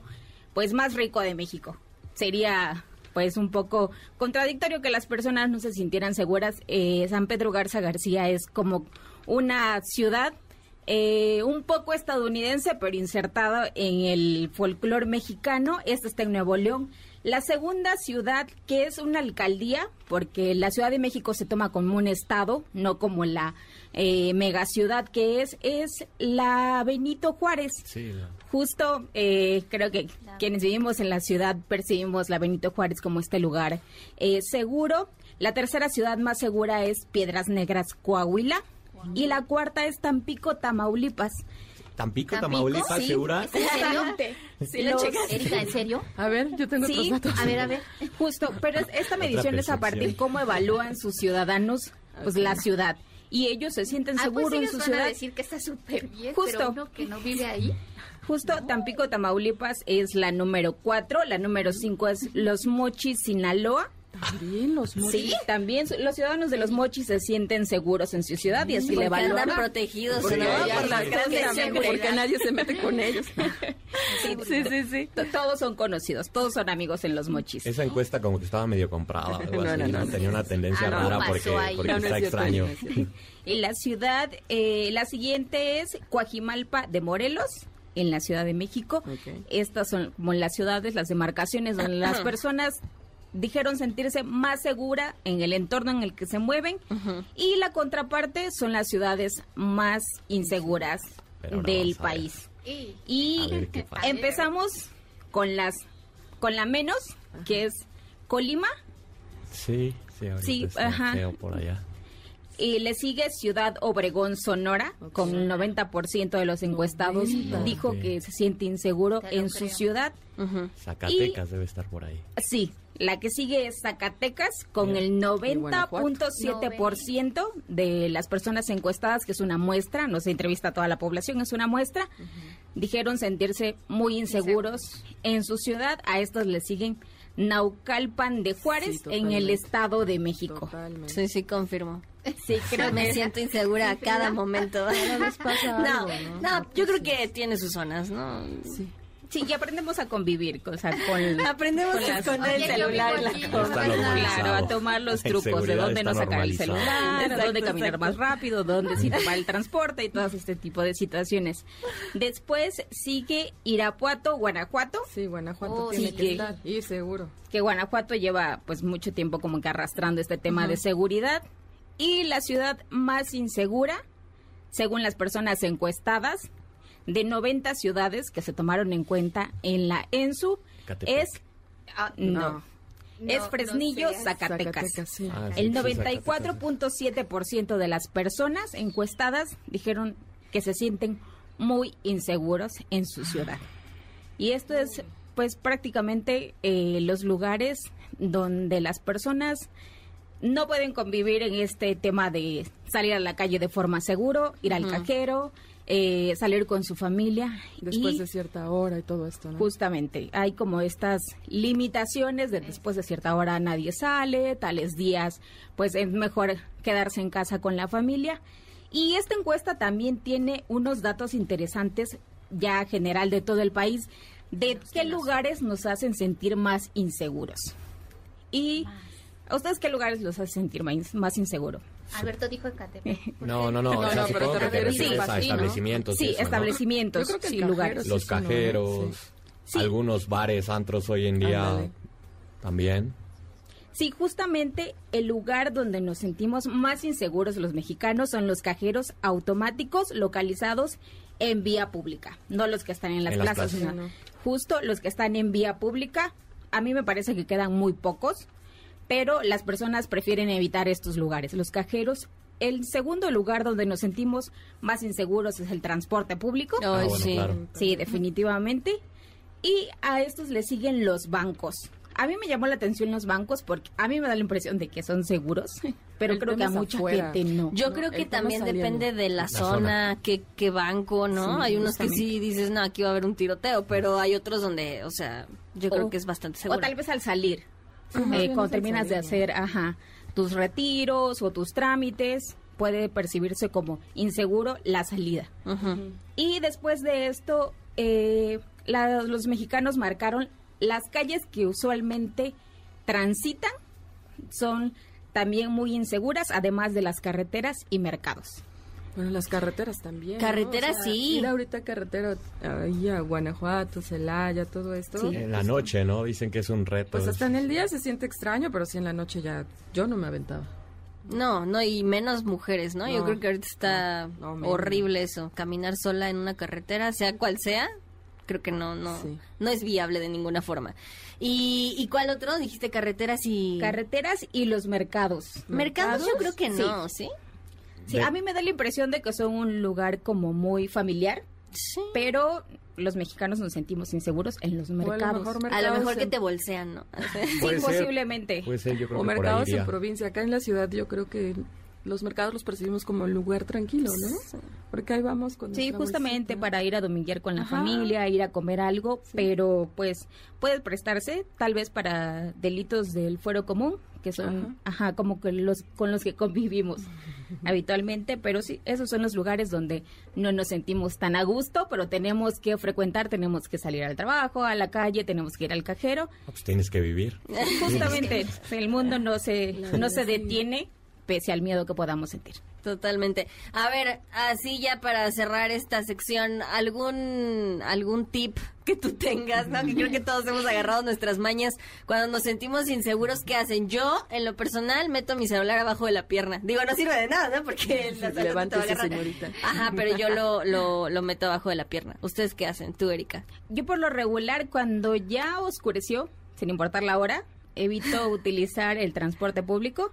pues más rico de México. Sería pues un poco contradictorio que las personas no se sintieran seguras. Eh, San Pedro Garza García es como una ciudad eh, un poco estadounidense, pero insertado en el folclore mexicano. Esta está en Nuevo León. La segunda ciudad, que es una alcaldía, porque la Ciudad de México se toma como un estado, no como la eh, megaciudad que es, es la Benito Juárez. Sí, la justo eh, creo que quienes vivimos en la ciudad percibimos la Benito Juárez como este lugar eh, seguro. La tercera ciudad más segura es Piedras Negras, Coahuila. Y la cuarta es Tampico, Tamaulipas. Tampico, Tampico, Tamaulipas, sí. ¿segura? Exactamente. [LAUGHS] Sí, lo checas. Erika, ¿en serio? A ver, yo tengo Sí, otros datos. a ver, a ver. Justo, pero es- esta medición es a partir cómo evalúan sus ciudadanos pues la ciudad. Y ellos se sienten Ah, seguros pues en ellos su van ciudad. a decir que está súper bien, Justo. pero uno que no vive ahí. Justo Tampico, Tamaulipas es la número 4, la número 5 es Los Mochis, Sinaloa. También los Sí, también los ciudadanos de Los Mochis se sienten seguros en su ciudad y así le andan evalúan. protegidos, Porque, ¿no? Por las grandes porque nadie se mete con ellos. [LAUGHS] Sí, sí, sí, Todos son conocidos, todos son amigos en Los Mochis. Esa encuesta como que estaba medio comprada, algo [LAUGHS] No, así, no, ¿no? no. Tenía una tendencia Algo rara porque, está extraño. Y la ciudad, eh, la siguiente es Coajimalpa de Morelos, en la Ciudad de México. Estas son como las ciudades, las demarcaciones donde las [CLEARS THROAT] personas dijeron sentirse más segura en el entorno en el que se mueven. Y la contraparte son las ciudades más inseguras del país. Y empezamos con las con la menos, que es Colima. Sí, sí, ahorita Sí, está ajá. por allá. Y le sigue Ciudad Obregón, Sonora, con el 90% de los encuestados dijo que se siente inseguro en su ciudad. Zacatecas debe estar por ahí. Sí, la que sigue es Zacatecas, con el Guanajuato. 90.7% de las personas encuestadas, que es una muestra, no se entrevista a toda la población, es una muestra, dijeron sentirse muy inseguros en su ciudad. A estos le siguen Naucalpan de Juárez, Sí, en el. Estado de México. Sí, sí, confirmo. Sí, creo me siento insegura a cada momento. [LAUGHS] no, algo, no, yo creo que tiene sus zonas, ¿no? Sí. Sí, y aprendemos a convivir, o sea, con... [LAUGHS] Aprendemos con a las- esconder el Oye, celular la. Claro, a tomar los [LAUGHS] trucos de dónde no sacar el celular, Exacto, dónde caminar exacto. más rápido, dónde sí [LAUGHS] tomar el transporte y todas este tipo de situaciones. Después sigue Irapuato, Guanajuato. Sí, Guanajuato Oh, tiene sí, que que- estar. Y seguro. que Guanajuato lleva pues mucho tiempo como que arrastrando este tema de seguridad y la ciudad más insegura según las personas encuestadas de 90 ciudades que se tomaron en cuenta en la ENSU Catepec. es ah, no, es Fresnillo, Zacatecas. Zacatecas, sí. Ah, sí, El sí, Zacatecas. 94.7% de las personas encuestadas dijeron que se sienten muy inseguros en su ciudad. Y esto es pues prácticamente eh, los lugares donde las personas no pueden convivir en este tema de salir a la calle de forma seguro, ir al cajero, eh, salir con su familia. Después y de cierta hora y todo esto, ¿no? Justamente, hay como estas limitaciones de después de cierta hora nadie sale, tales días, pues es mejor quedarse en casa con la familia. Y esta encuesta también tiene unos datos interesantes ya general de todo el país de qué lugares nos hacen sentir más inseguros. Y ¿a ustedes qué lugares los hacen sentir más, más inseguro? Alberto dijo Ecatepec. No, no, no, No, o sea, no, pero supongo que te refieres a a sí, ¿no? establecimientos. Sí, eso, ¿no? establecimientos, Yo creo que el sí, cajero lugares. Los cajeros, sí. algunos bares, antros hoy en día Ándale. también. Sí, justamente el lugar donde nos sentimos más inseguros los mexicanos son los cajeros automáticos localizados en vía pública, no los que están en las En las plazas, plazas. sino Sí, justo los que están en vía pública. A mí me parece que quedan muy pocos, pero las personas prefieren evitar estos lugares. Los cajeros, el segundo lugar donde nos sentimos más inseguros es el transporte público. Ah, bueno, sí. claro. Sí, definitivamente. Y a estos le siguen los bancos. A mí me llamó la atención los bancos porque a mí me da la impresión de que son seguros, pero El creo que a mucha afuera. gente no. Yo No, creo que también depende de la, La zona, zona. Qué, qué banco, ¿no? Sí, hay unos que sí dices, no, aquí va a haber un tiroteo, pero hay otros donde, o sea, yo creo O- que es bastante O seguro. tal vez al salir, eh, cuando terminas de hacer ajá, tus retiros o tus trámites, puede percibirse como inseguro la salida. Y después de esto, eh, la- los mexicanos marcaron las calles que usualmente transitan son también muy inseguras, además de las carreteras y mercados. Bueno, las carreteras también. ¿no? Carreteras, O sea, sí. Ir ahorita carretera ahí a Guanajuato, Celaya, todo esto. En la noche, ¿no? Dicen que es un reto. Pues hasta en el día se siente extraño, pero sí en la noche ya yo no me aventaba. No, no, y menos mujeres, ¿no? Yo No, creo que ahorita está no, no, menos. horrible eso, caminar sola en una carretera, sea cual sea, creo que no, no, no es viable de ninguna forma. ¿Y, ¿Y cuál otro? Dijiste carreteras y... Carreteras y los mercados. Mercados, yo creo que no, ¿sí? Sí, a mí me da la impresión de que son un lugar como muy familiar, pero los mexicanos nos sentimos inseguros en los mercados. A lo mejor, que te bolsean, ¿no? [LAUGHS] sí, posiblemente. o mercados en provincia. Acá en la ciudad yo creo que los mercados los percibimos como un lugar tranquilo, ¿no? Porque ahí vamos con Sí, justamente para ir a dominguear con la familia, ir a comer algo, pero pues puede prestarse tal vez para delitos del fuero común, que son, ajá, como que los con los que convivimos [LAUGHS] habitualmente, pero sí, esos son los lugares donde no nos sentimos tan a gusto, pero tenemos que frecuentar, tenemos que salir al trabajo, a la calle, tenemos que ir al cajero. Pues tienes que vivir. Justamente, el mundo no se, no se detiene pese al miedo que podamos sentir. Totalmente. A ver, así ya para cerrar esta sección, algún algún tip que tú tengas, ¿no? Que creo que todos hemos agarrado nuestras mañas cuando nos sentimos inseguros, ¿qué hacen? Yo, en lo personal, meto mi celular abajo de la pierna. Digo, no sirve de nada, ¿no? Porque la Levántese, señorita. Ajá, pero yo lo, lo, lo meto abajo de la pierna. ¿Ustedes qué hacen? Tú, Erika. Yo por lo regular, cuando ya oscureció, sin importar la hora, evito [LAUGHS] utilizar el transporte público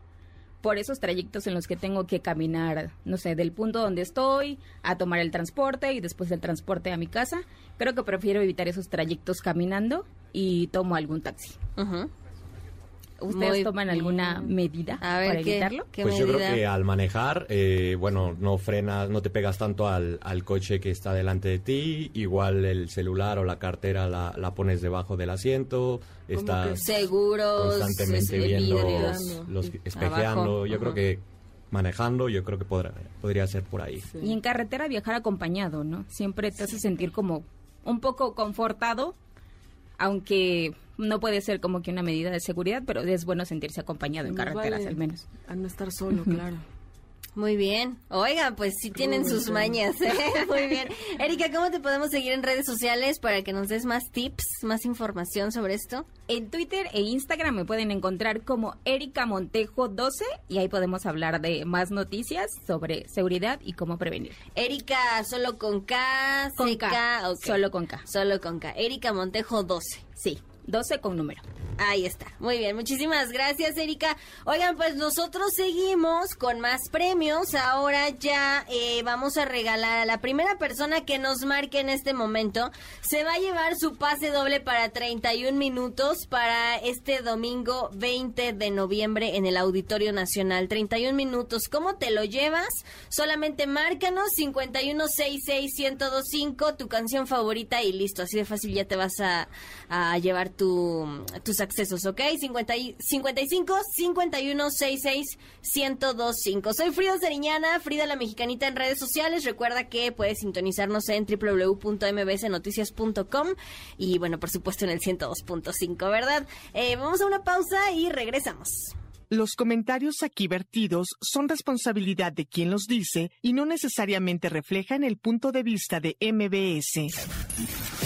por esos trayectos en los que tengo que caminar, no sé, del punto donde estoy a tomar el transporte y después del transporte a mi casa. Creo que prefiero evitar esos trayectos caminando y tomo algún taxi. ¿Ustedes toman alguna medida para evitarlo? pues yo creo que al manejar, eh, bueno, no frenas, no te pegas tanto al, coche que está delante de ti, igual el celular o la cartera la, pones debajo del asiento, estás seguros, constantemente viendo los, espejeando. yo creo que manejando, yo creo que podrá, podría ser por ahí. Y en carretera viajar acompañado, ¿no? Siempre te hace sentir como un poco confortado, aunque no puede ser como que una medida de seguridad, pero es bueno sentirse acompañado en carreteras al menos. A no estar solo, claro. Muy bien. Oigan, pues sí tienen sus mañas. ¿eh? [LAUGHS] Muy bien. Erika, ¿cómo te podemos seguir en redes sociales para que nos des más tips, más información sobre esto? En Twitter e Instagram me pueden encontrar como Erika Montejo 12 y ahí podemos hablar de más noticias sobre seguridad y cómo prevenir. Erika, solo con K, con K, solo con K. Solo con K. Erika Montejo 12. Sí. 12 con número. Ahí está. Muy bien. Muchísimas gracias, Erika. Oigan, pues nosotros seguimos con más premios. Ahora ya eh, vamos a regalar a la primera persona que nos marque en este momento. Se va a llevar su pase doble para 31 minutos para este domingo 20 de noviembre en el Auditorio Nacional. 31 minutos. ¿Cómo te lo llevas? Solamente márcanos 5166125 tu canción favorita y listo. Así de fácil ya te vas a, a llevar tu, tus accesos, ¿ok? 50 55 51 66 1025. Soy Frida Seriñana, Frida la Mexicanita en redes sociales. Recuerda que puedes sintonizarnos en www.mbsnoticias.com y, bueno, por supuesto en el 102.5, ¿verdad? Eh, vamos a una pausa y regresamos. Los comentarios aquí vertidos son responsabilidad de quien los dice y no necesariamente reflejan el punto de vista de MBS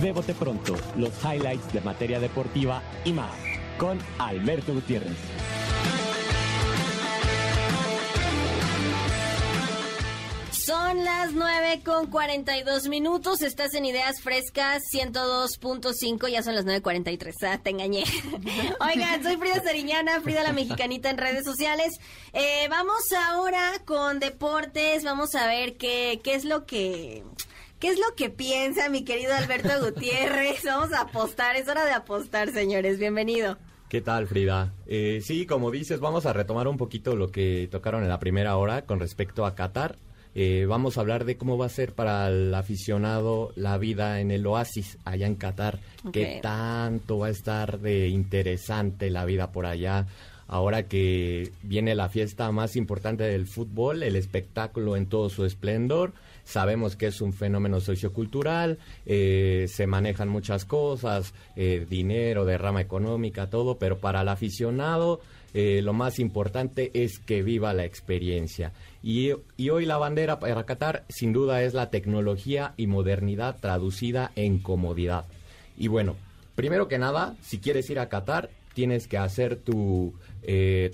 de Bote Pronto, los highlights de materia deportiva y más, con Alberto Gutiérrez. Son las 9 con 42 minutos. Estás en Ideas Frescas 102.5. Ya son las 9.43. Ah, te engañé. [LAUGHS] Oigan, soy Frida Sariñana, Frida la Mexicanita en redes sociales. Eh, vamos ahora con deportes. Vamos a ver qué, qué es lo que ¿Qué es lo que piensa mi querido Alberto Gutiérrez? Vamos a apostar, es hora de apostar, señores. Bienvenido. ¿Qué tal, Frida? Eh, sí, como dices, vamos a retomar un poquito lo que tocaron en la primera hora con respecto a Qatar. Eh, vamos a hablar de cómo va a ser para el aficionado la vida en el oasis allá en Qatar. ¿Qué tanto va a estar de interesante la vida por allá? ahora que viene la fiesta más importante del fútbol, el espectáculo en todo su esplendor. Sabemos que es un fenómeno sociocultural, eh, se manejan muchas cosas, eh, dinero, derrama económica, todo, pero para el aficionado eh, lo más importante es que viva la experiencia. Y, y, hoy la bandera para Qatar sin duda es la tecnología y modernidad traducida en comodidad. Y bueno, primero que nada, si quieres ir a Qatar, tienes que hacer tu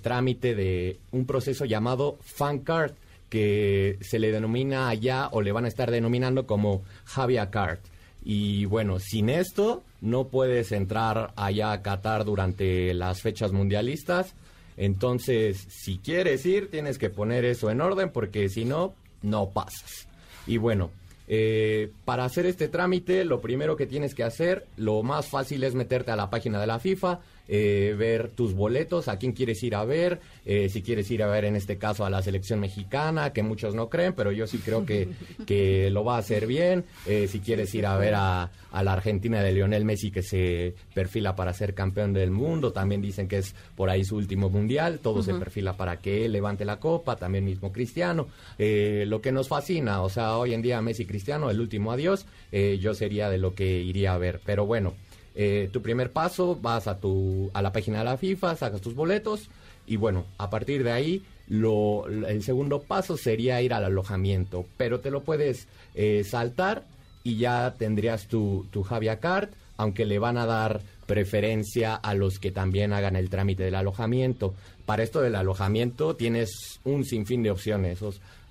trámite de un proceso llamado Fan Card que se le denomina allá o le van a estar denominando como Javier Card. Y bueno, sin esto no puedes entrar allá a Qatar durante las fechas mundialistas. Entonces, si quieres ir, tienes que poner eso en orden porque si no, no pasas. Y bueno, eh, para hacer este trámite, lo primero que tienes que hacer, lo más fácil es meterte a la página de la FIFA, eh, ver tus boletos, a quién quieres ir a ver, eh, si quieres ir a ver en este caso a la selección mexicana, que muchos no creen, pero yo sí creo que, [LAUGHS] que lo va a hacer bien, eh, si quieres ir a ver a, a, la Argentina de Lionel Messi que se perfila para ser campeón del mundo, también dicen que es por ahí su último mundial, todo se perfila para que él levante la copa, también mismo Cristiano, lo que nos fascina, o sea, hoy en día Messi Cristiano, el último adiós, yo sería de lo que iría a ver, pero bueno. Eh, tu primer paso, vas a, tu, a la página de la FIFA, sacas tus boletos y bueno, a partir de ahí lo, el segundo paso sería ir al alojamiento, pero te lo puedes eh, saltar y ya tendrías tu, tu Card, aunque le van a dar preferencia a los que también hagan el trámite del alojamiento. Para esto del alojamiento tienes un sinfín de opciones.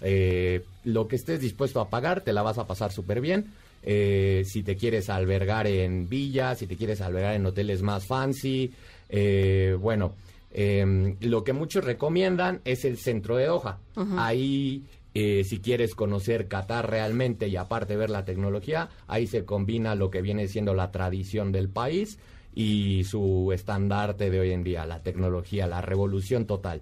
Eh, lo que estés dispuesto a pagar te la vas a pasar súper bien eh, si te quieres albergar en villas, si te quieres albergar en hoteles más fancy. Eh, bueno, em, lo que muchos recomiendan es el centro de Doha. Ahí, eh, si quieres conocer Qatar realmente y aparte ver la tecnología, ahí se combina lo que viene siendo la tradición del país y su estandarte de hoy en día, la tecnología, la revolución total.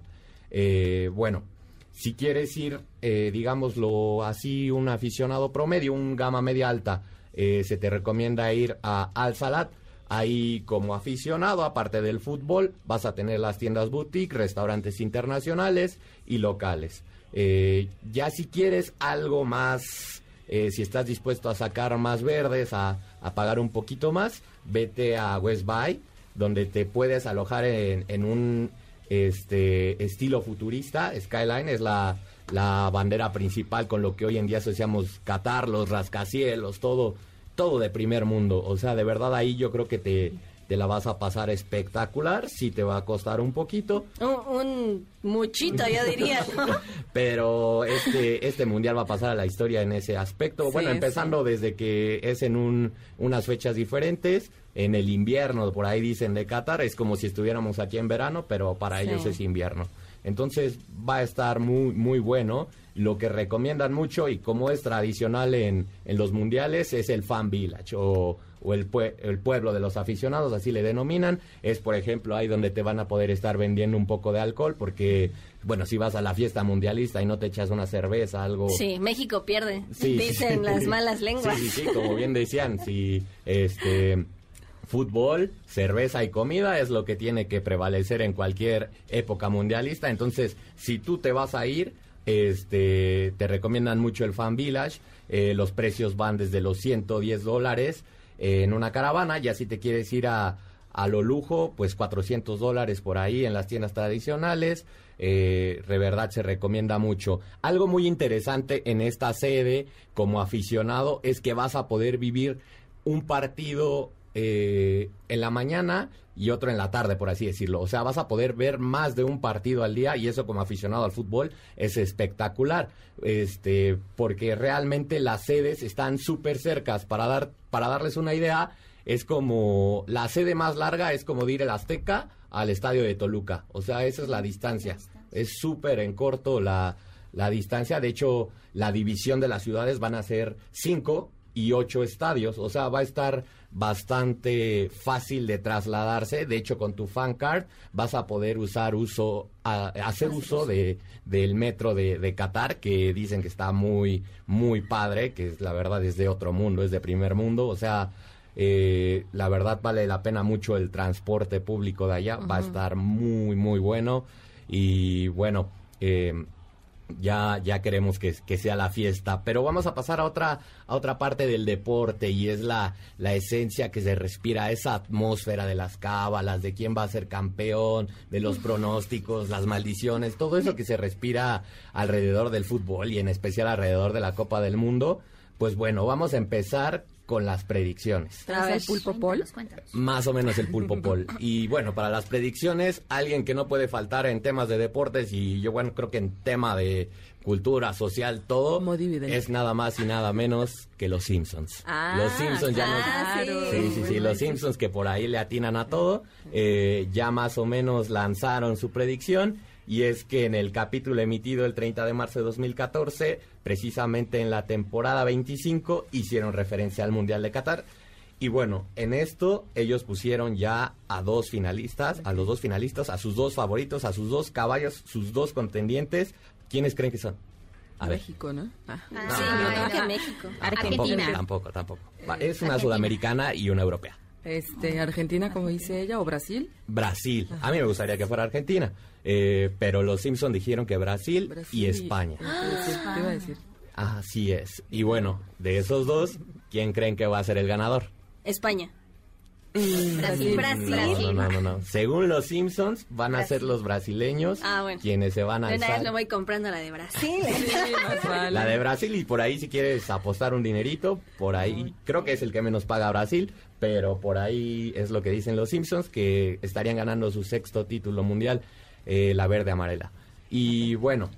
bueno, si quieres ir, eh, digámoslo así, un aficionado promedio, un gama media alta, eh, se te recomienda ir a Al Salat. Ahí como aficionado, aparte del fútbol, vas a tener las tiendas boutique, restaurantes internacionales y locales. Eh, ya si quieres algo más, si estás dispuesto a sacar más verdes, a, pagar un poquito más, vete a West Bay, donde te puedes alojar en un este estilo futurista. Skyline es la, la bandera principal con lo que hoy en día asociamos Qatar, los rascacielos, todo, todo de primer mundo. O sea, de verdad ahí yo creo que te, te la vas a pasar espectacular, sí te va a costar un poquito. Un, muchito, yo diría. [LAUGHS] Pero este, este mundial va a pasar a la historia en ese aspecto. bueno, empezando desde que es en un, unas fechas diferentes en el invierno, por ahí dicen de Qatar, es como si estuviéramos aquí en verano, pero para ellos es invierno. Entonces va a estar muy, muy bueno. Lo que recomiendan mucho y como es tradicional en, en los mundiales es el fan village o, o el, el, pueblo de los aficionados, así le denominan. Es, por ejemplo, ahí donde te van a poder estar vendiendo un poco de alcohol porque, bueno, si vas a la fiesta mundialista y no te echas una cerveza, algo... Sí, México pierde, dicen las malas lenguas. Sí, sí, como bien decían, si este fútbol, cerveza y comida es lo que tiene que prevalecer en cualquier época mundialista. Entonces, si tú te vas a ir, este, te recomiendan mucho el Fan Village. Eh, los precios van desde los 110 dólares en una caravana. Ya si te quieres ir a, a lo lujo, pues 400 dólares por ahí en las tiendas tradicionales. Eh, de verdad se recomienda mucho. Algo muy interesante en esta sede como aficionado es que vas a poder vivir un partido eh, en la mañana y otro en la tarde, por así decirlo. O sea, vas a poder ver más de un partido al día y eso como aficionado al fútbol es espectacular. Este, porque realmente las sedes están súper cercas. Para, dar, para darles una idea, es como la sede más larga es como de ir el Azteca al estadio de Toluca. O sea, esa es la distancia. Es súper en corto la, la distancia. De hecho, la división de las ciudades van a ser cinco y ocho estadios. O sea, va a estar bastante fácil de trasladarse. De hecho, con tu fan card vas a poder usar uso, hacer uso de, del metro de, de, Qatar, que dicen que está muy, muy padre, que es, la verdad es de otro mundo, es de primer mundo. O sea, Eh, la verdad vale la pena mucho el transporte público de allá. Va a estar muy, muy bueno. Y bueno, eh, ya, ya queremos que, que, sea la fiesta. Pero vamos a pasar a otra, a otra parte del deporte y es la, la esencia que se respira, esa atmósfera de las cábalas, de quién va a ser campeón, de los pronósticos, las maldiciones, todo eso que se respira alrededor del fútbol y en especial alrededor de la Copa del Mundo. Pues bueno, vamos a empezar con las predicciones. el pulpo pol? Más o menos el pulpo pol. [LAUGHS] Y bueno, para las predicciones, alguien que no puede faltar en temas de deportes y yo bueno, creo que en tema de cultura social, todo, es nada más y nada menos que los Simpsons. Ah, los Simpsons ya no... Sí, sí, sí, los Simpsons que por ahí le atinan a todo, eh, ya más o menos lanzaron su predicción y es que en el capítulo emitido el 30 de marzo de 2014, precisamente en la temporada 25, hicieron referencia al Mundial de Qatar. Y bueno, en esto ellos pusieron ya a dos finalistas, a los dos finalistas, a sus dos favoritos, a sus dos caballos, sus dos contendientes. ¿Quiénes creen que son? A México, ¿no? Ah. sí, yo creo que México. Argentina. Tampoco, tampoco. Es una sudamericana y una europea. Este, Argentina, como dice ella, o Brasil. Brasil. A mí me gustaría que fuera Argentina. Eh, pero los Simpson dijeron que Brasil, y España. ¿Qué iba a decir? Así es. Y bueno, de esos dos, ¿quién creen que va a ser el ganador? España. Brasil, Brasil. No, no, no, no. Según los Simpsons, van a ser los brasileños ah, bueno. quienes se van a Una vez lo voy comprando la de Brasil. [LAUGHS] La de Brasil y por ahí si quieres apostar un dinerito, por ahí creo que es el que menos paga Brasil, pero por ahí es lo que dicen los Simpsons que estarían ganando su sexto título mundial, eh, la verde amarela. Y bueno,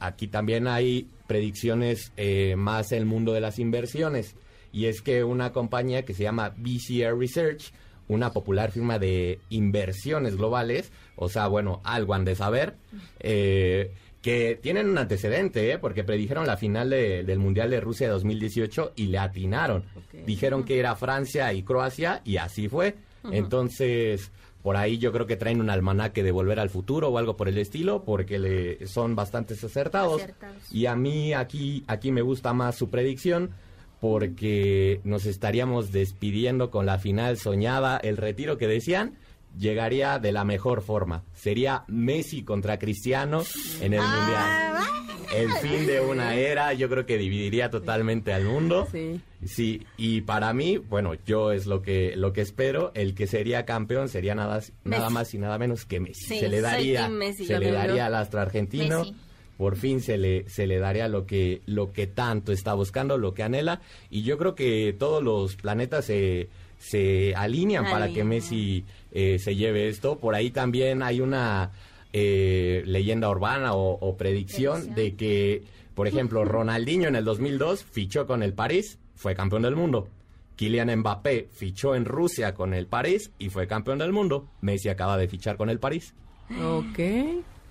aquí también hay predicciones eh, más el mundo de las inversiones y es que una compañía que se llama BCR Research, una popular firma de inversiones globales, o sea, bueno, algo han de saber, eh, que tienen un antecedente, ¿eh? porque predijeron la final del Mundial de Rusia de 2018 y le atinaron. Dijeron que era Francia y Croacia y así fue. Entonces, por ahí yo creo que traen un almanaque de volver al futuro o algo por el estilo, porque le, son bastante acertados. acertados. Y a mí aquí, aquí me gusta más su predicción porque nos estaríamos despidiendo con la final soñada, el retiro que decían llegaría de la mejor forma. Sería Messi contra Cristiano en el Ah, Mundial. El fin de una era, yo creo que dividiría totalmente al mundo. Sí. Sí, y para mí, bueno, yo es lo que lo que espero, el que sería campeón sería nada nada más y nada menos que Messi. Sí, se le daría Messi, se le daría al astro argentino. Messi. Por fin se le se le daría lo que lo que tanto está buscando, lo que anhela y yo creo que todos los planetas se se alinean para que. Messi eh, se lleve esto. Por ahí también hay una eh, leyenda urbana o, o predicción de que, por ejemplo, [LAUGHS] Ronaldinho en el 2002 fichó con el París, fue campeón del mundo. Kylian Mbappé fichó en Rusia con el París y fue campeón del mundo. Messi acaba de fichar con el París. Ok.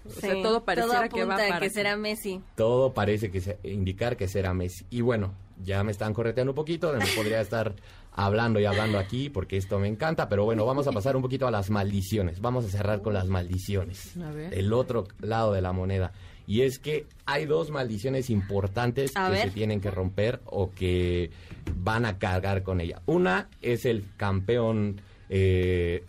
O sea, Sí, todo pareciera que va para... que será Messi. Todo parece que se- indicar que será Messi. Y bueno, ya me están correteando un poquito, me podría estar hablando y hablando aquí porque esto me encanta, pero bueno, vamos a pasar un poquito a las maldiciones. Vamos a cerrar con las maldiciones. A ver. El otro lado de la moneda. Y es que hay dos maldiciones importantes A que ver. se tienen que romper o que van a cargar con ella. Una es el campeón, eh,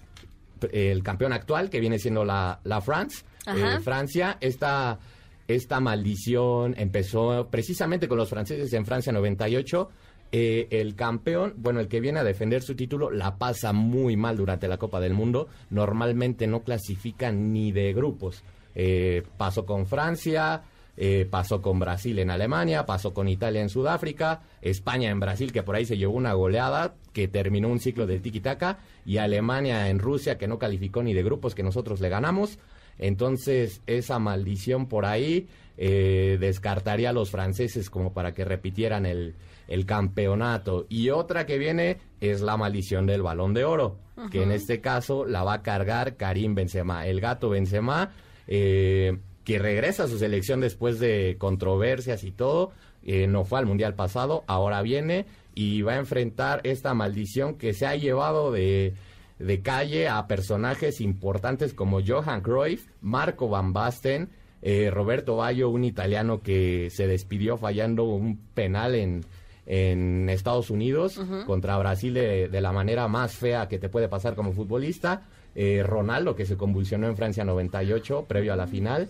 el campeón actual que viene siendo la, la France. Eh, Francia, esta, esta maldición empezó precisamente con los franceses en Francia 98. Eh, el campeón, bueno, el que viene a defender su título, la pasa muy mal durante la Copa del Mundo. Normalmente no clasifica ni de grupos. Eh, pasó con Francia, eh, pasó con Brasil en Alemania, pasó con Italia en Sudáfrica, España en Brasil, que por ahí se llevó una goleada que terminó un ciclo de tiki-taka, y Alemania en Rusia, que no calificó ni de grupos, que nosotros le ganamos. Entonces, esa maldición por ahí eh, descartaría a los franceses como para que repitieran el, el campeonato. Y otra que viene es la maldición del balón de oro, que en este caso la va a cargar Karim Benzema, el gato Benzema, eh, que regresa a su selección después de controversias y todo. eh, no fue al mundial pasado, ahora viene y va a enfrentar esta maldición que se ha llevado de, de calle a personajes importantes como Johan Cruyff, Marco Van Basten, eh, Roberto Baggio, un italiano que se despidió fallando un penal en, en Estados Unidos contra Brasil de, de la manera más fea que te puede pasar como futbolista. Eh, Ronaldo, que se convulsionó en Francia 98, previo a la final.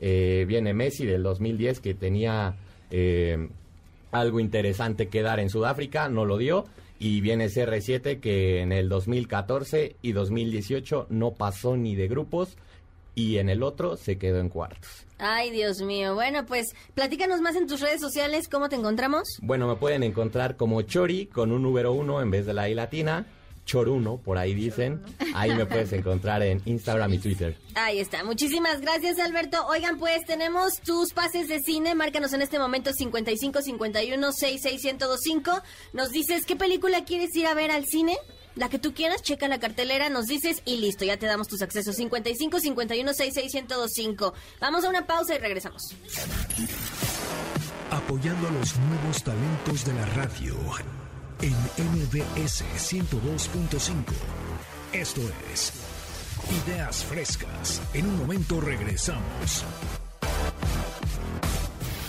Eh, viene Messi del 2010, que tenía eh, algo interesante que dar en Sudáfrica, no lo dio. Y viene CR7, que en el 2014 y 2018 no pasó ni de grupos. Y en el otro se quedó en cuartos. Ay, Dios mío. Bueno, pues platícanos más en tus redes sociales. ¿Cómo te encontramos? Bueno, me pueden encontrar como Chori con un número uno en vez de la I latina. Choruno, por ahí dicen. Ahí me puedes encontrar en Instagram y Twitter. Ahí está. Muchísimas gracias, Alberto. Oigan, pues tenemos tus pases de cine. Márcanos en este momento 55 51 66 1025. Nos dices qué película quieres ir a ver al cine. La que tú quieras, checa la cartelera, nos dices y listo, ya te damos tus accesos. 55 51 66 1025. Vamos a una pausa y regresamos. Apoyando a los nuevos talentos de la radio en MBS 102.5. Esto es Ideas Frescas. En un momento regresamos.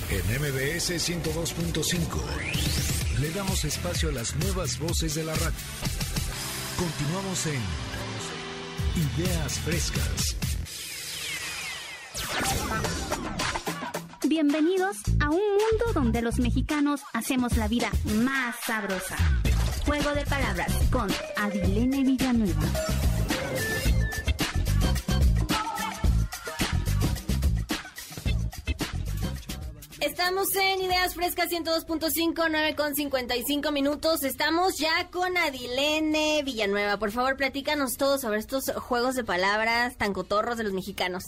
En MBS 102.5 le damos espacio a las nuevas voces de la radio. Continuamos en Ideas Frescas. Bienvenidos a un mundo donde los mexicanos hacemos la vida más sabrosa. Juego de palabras con Adilene Villanueva. Estamos en Ideas Frescas 102.5, 9 con 55 minutos. Estamos ya con Adilene Villanueva. Por favor, platícanos todos sobre estos juegos de palabras tan cotorros de los mexicanos.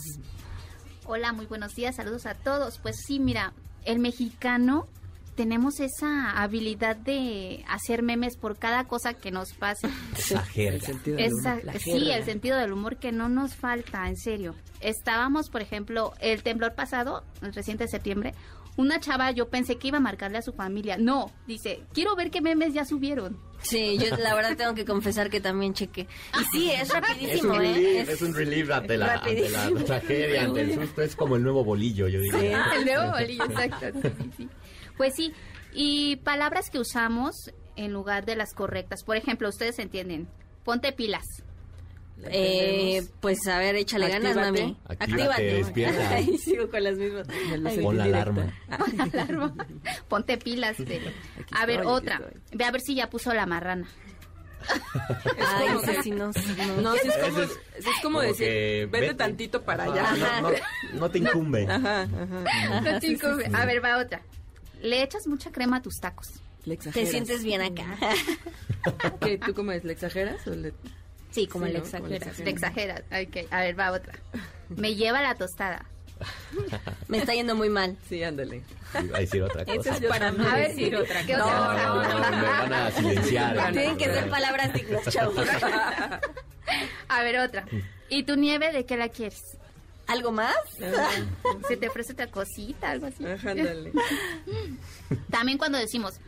Hola, muy buenos días, saludos a todos. Pues sí, mira, el mexicano tenemos esa habilidad de hacer memes por cada cosa que nos pasa. [LAUGHS] La jerga. Esa- sí, el sentido del humor que no nos falta, en serio. Estábamos, por ejemplo, el temblor pasado, el reciente de septiembre, una chava yo pensé que iba a marcarle a su familia. No, dice, quiero ver qué memes ya subieron. Sí, yo la verdad tengo que confesar que también chequé. Y sí, es Es rapidísimo, un ¿eh? relief, es un relief ante la, ante la Rapidísimo. tragedia, ante el susto. Es como el nuevo bolillo, yo diría. El nuevo bolillo, exacto. sí, sí, sí. Pues sí, y palabras que usamos en lugar de las correctas. Por ejemplo, ustedes entienden, ponte pilas. Eh, pues a ver, échale ganas, Actívate. mami. Actívate, despierta. [LAUGHS] Ahí sigo con las mismas. Ay, Pon la alarma. Alarma. Ponte pilas. Tere. A ver, estoy, otra. Ve a ver si ya puso la marrana. [LAUGHS] Ay, como que- sí no, no. [LAUGHS] No, sí es como, es- es como como decir, que vete, vete. tantito para Ajá, allá. no, no- no te incumbe. Ajá, ajá. No te incumbe. A ver, va otra. Le echas mucha crema a tus tacos. Le Te exageras. sientes bien acá. ¿Qué, ¿Tú cómo es? ¿Le exageras o le...? Sí, como Sí, le ¿no? Como le exageras. Le exageras. Ok, a ver, va otra. Me lleva la tostada. [LAUGHS] Me está yendo muy mal. Sí, ándale. Iba a decir otra cosa. Eso es para mí A ver, decir otra ¿qué cosa. otra No, cosa? no, no, me van a silenciar. Tienen que ser palabras dignas, chavos. [LAUGHS] A ver, otra. ¿Y tu nieve de qué la quieres? ¿Algo más? [LAUGHS] ¿Se te ofrece otra cosita, algo así? Ándale. También cuando decimos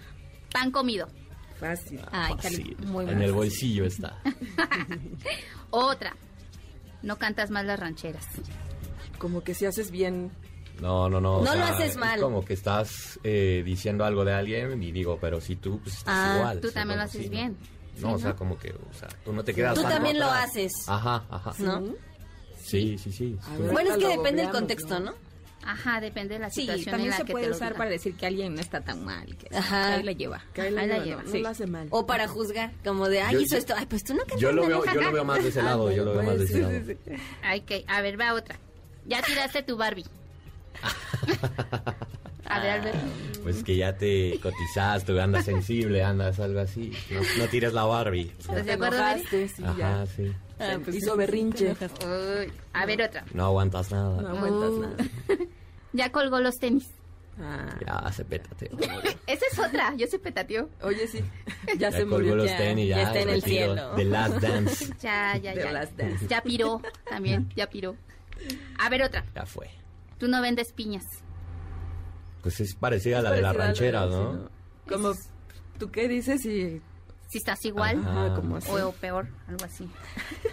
pan comido. Fácil. Ay, muy en mal. el bolsillo está. [LAUGHS] Otra. No cantas más las rancheras. Como que si haces bien... No, no, no. o No lo haces es mal. como que estás eh, diciendo algo de alguien y digo, pero si tú, pues estás Ah, igual. Tú también lo haces bien. No, Sí, o sea, ¿no? como que, o sea, tú no te quedas Tú también lo haces. Ajá, ajá. ¿No? Sí, sí, sí. Ver, Bueno, es que depende del contexto, ¿no? ¿no? Ajá, depende de la Sí, situación en también la se que puede te usar para decir que alguien no está tan mal, que Ajá. ahí la lleva. Que ahí la Ahí la lleva, lleva, no, sí. no lo hace mal. O para juzgar, como de, ay, Yo- hizo yo- esto. Ay, pues tú no cantas Yo lo veo, yo lo veo más de ese lado, yo lo veo más de ese lado. Ay, ok, a ver, va otra. Ya tiraste tu Barbie. [LAUGHS] A ver, Alberto. Pues que ya te cotizaste, andas sensible, andas algo así. No, no tires la Barbie. ¿Estás de Te enojaste, sí, Ajá, ya. sí. Ah, pues Hizo berrinche. Uy, a ver, otra. No aguantas nada. No aguantas Uh. nada. [LAUGHS] Ya colgó los tenis. Ah. Ya, se pétate. [LAUGHS] Esa es otra. Yo se petateó. Oye, sí. [LAUGHS] Ya, Ya se colgó murió. los ya. tenis, ya, ya está en el cielo. The Last Dance. Ya, ya, The ya. Last Dance. Ya piró también, ya piró. A ver, otra. Ya fue. Tú no vendes piñas. Pues es parecida a la de las Parecida a rancheras, sí, ¿no? Como, ¿tú qué dices? Y Si estás igual Ajá, como así. o, o peor, algo así.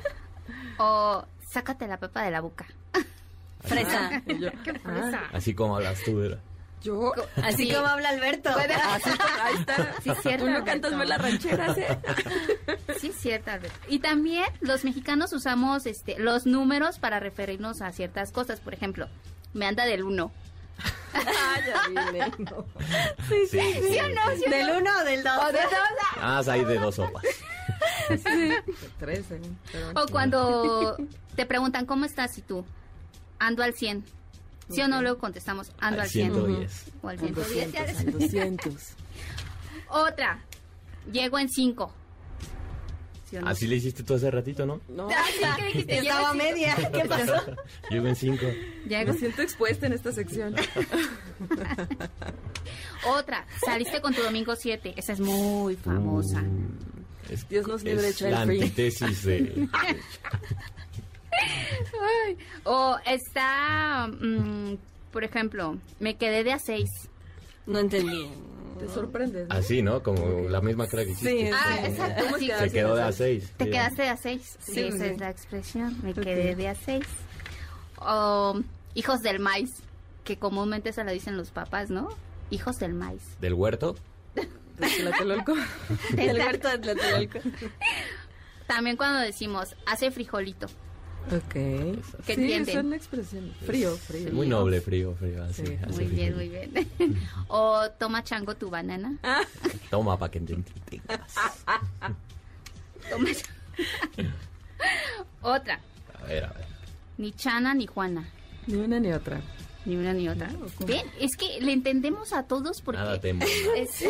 [LAUGHS] o sácate la pepa de la boca. [LAUGHS] Fresa. [LAUGHS] Yo, ¿Qué fresa? Así como hablas tú. ¿verdad? Yo, así como habla Alberto. Así, ahí está. Sí, cierto. Tú no cantas la ranchera, ¿sí? Sí, cierto, Alberto. Y también los mexicanos usamos este los números para referirnos a ciertas cosas. Por ejemplo, me anda del uno. Sí, sí, sí. ¿Sí o no? ¿Sí o ¿Del no? uno o del dos? O del dos. Ah, hay de dos sopas. Sí. Pero- O cuando te preguntan, ¿cómo estás? Y tú, ando al 100. ¿Sí o no? Luego contestamos, ando Al al 100. 110. O al Al 110. ya 200, ves. al 200. [LAUGHS] Otra, llego en 5. Así le hiciste tú hace ratito, ¿no? No, Ah, sí, ¿qué dijiste? Estaba Llego en cinco. media. [LAUGHS] ¿Qué pasó? Llego en cinco. Llego. me siento expuesta en esta sección. [LAUGHS] Otra, saliste con tu domingo 7. Esa es muy famosa. Es, Dios nos libre de es la antítesis de... [LAUGHS] Ay, O está, mm, por ejemplo, me quedé de a 6. No entendí. Te sorprendes. ¿no? Así, ¿no? Como la misma cara que hiciste. Sí, Ah, exacto. ¿Cómo Sí. quedaste Se quedó de a seis. Te quedaste de a 6. Sí, Sí, esa es la expresión. Me quedé de a 6. O hijos del maíz, que comúnmente se lo dicen los papás, ¿no? Hijos del maíz. ¿Del huerto? De Tlatelolco. [LAUGHS] El huerto de Tlatelolco. También cuando decimos, hace frijolito. Ok. ¿Qué sí, entienden? son expresiones. Frío, frío. Muy noble, frío, frío. Así, Sí. así Muy bien, muy bien. [LAUGHS] o toma chango tu banana. [LAUGHS] Toma para que te entretengas. [LAUGHS] Toma. Otra, A ver, a ver. ni Chana ni Juana. Ni una ni otra. Ni una ni otra. Bien, es que le entendemos a todos porque, Nada te es-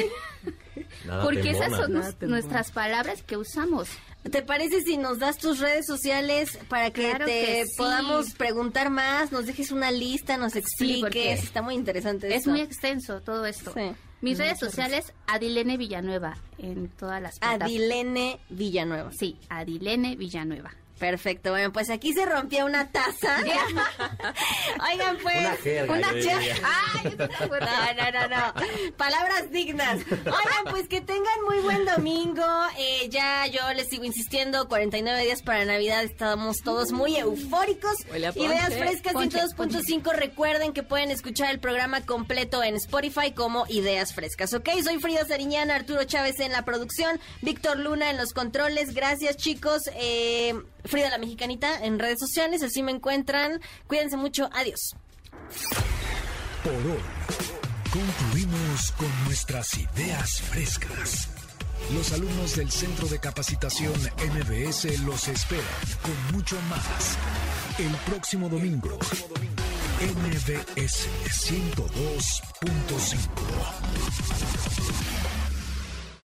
Nada porque esas son Nada nos- nuestras palabras que usamos. ¿Te parece si nos das tus redes sociales para que Claro te que sí. podamos preguntar más, nos dejes una lista, nos expliques? porque Está muy interesante Es esto. muy extenso todo esto. Sí. Mis redes sociales, Adilene Villanueva, en todas las plataformas. Adilene Villanueva. Sí, Adilene Villanueva. Perfecto, bueno, pues aquí se rompió una taza. [LAUGHS] [LAUGHS] Oigan, pues. Una jerga, Una. Ay, no, no, no, no. Palabras dignas. Oigan, pues que tengan muy buen domingo. Eh, ya yo les sigo insistiendo, 49 días para Navidad. Estamos todos muy eufóricos. Huele a Ideas ponche. frescas Ponche, 102.5. Recuerden que pueden escuchar el programa completo en Spotify como Ideas Frescas. Ok, soy Frida Sariñana, Arturo Chávez en la producción, Víctor Luna en los controles. Gracias, chicos. Eh, Frida la Mexicanita en redes sociales, así me encuentran. Cuídense mucho. Adiós. Por hoy, concluimos con nuestras ideas frescas. Los alumnos del Centro de Capacitación MBS los esperan con mucho más el próximo domingo. MBS 102.5.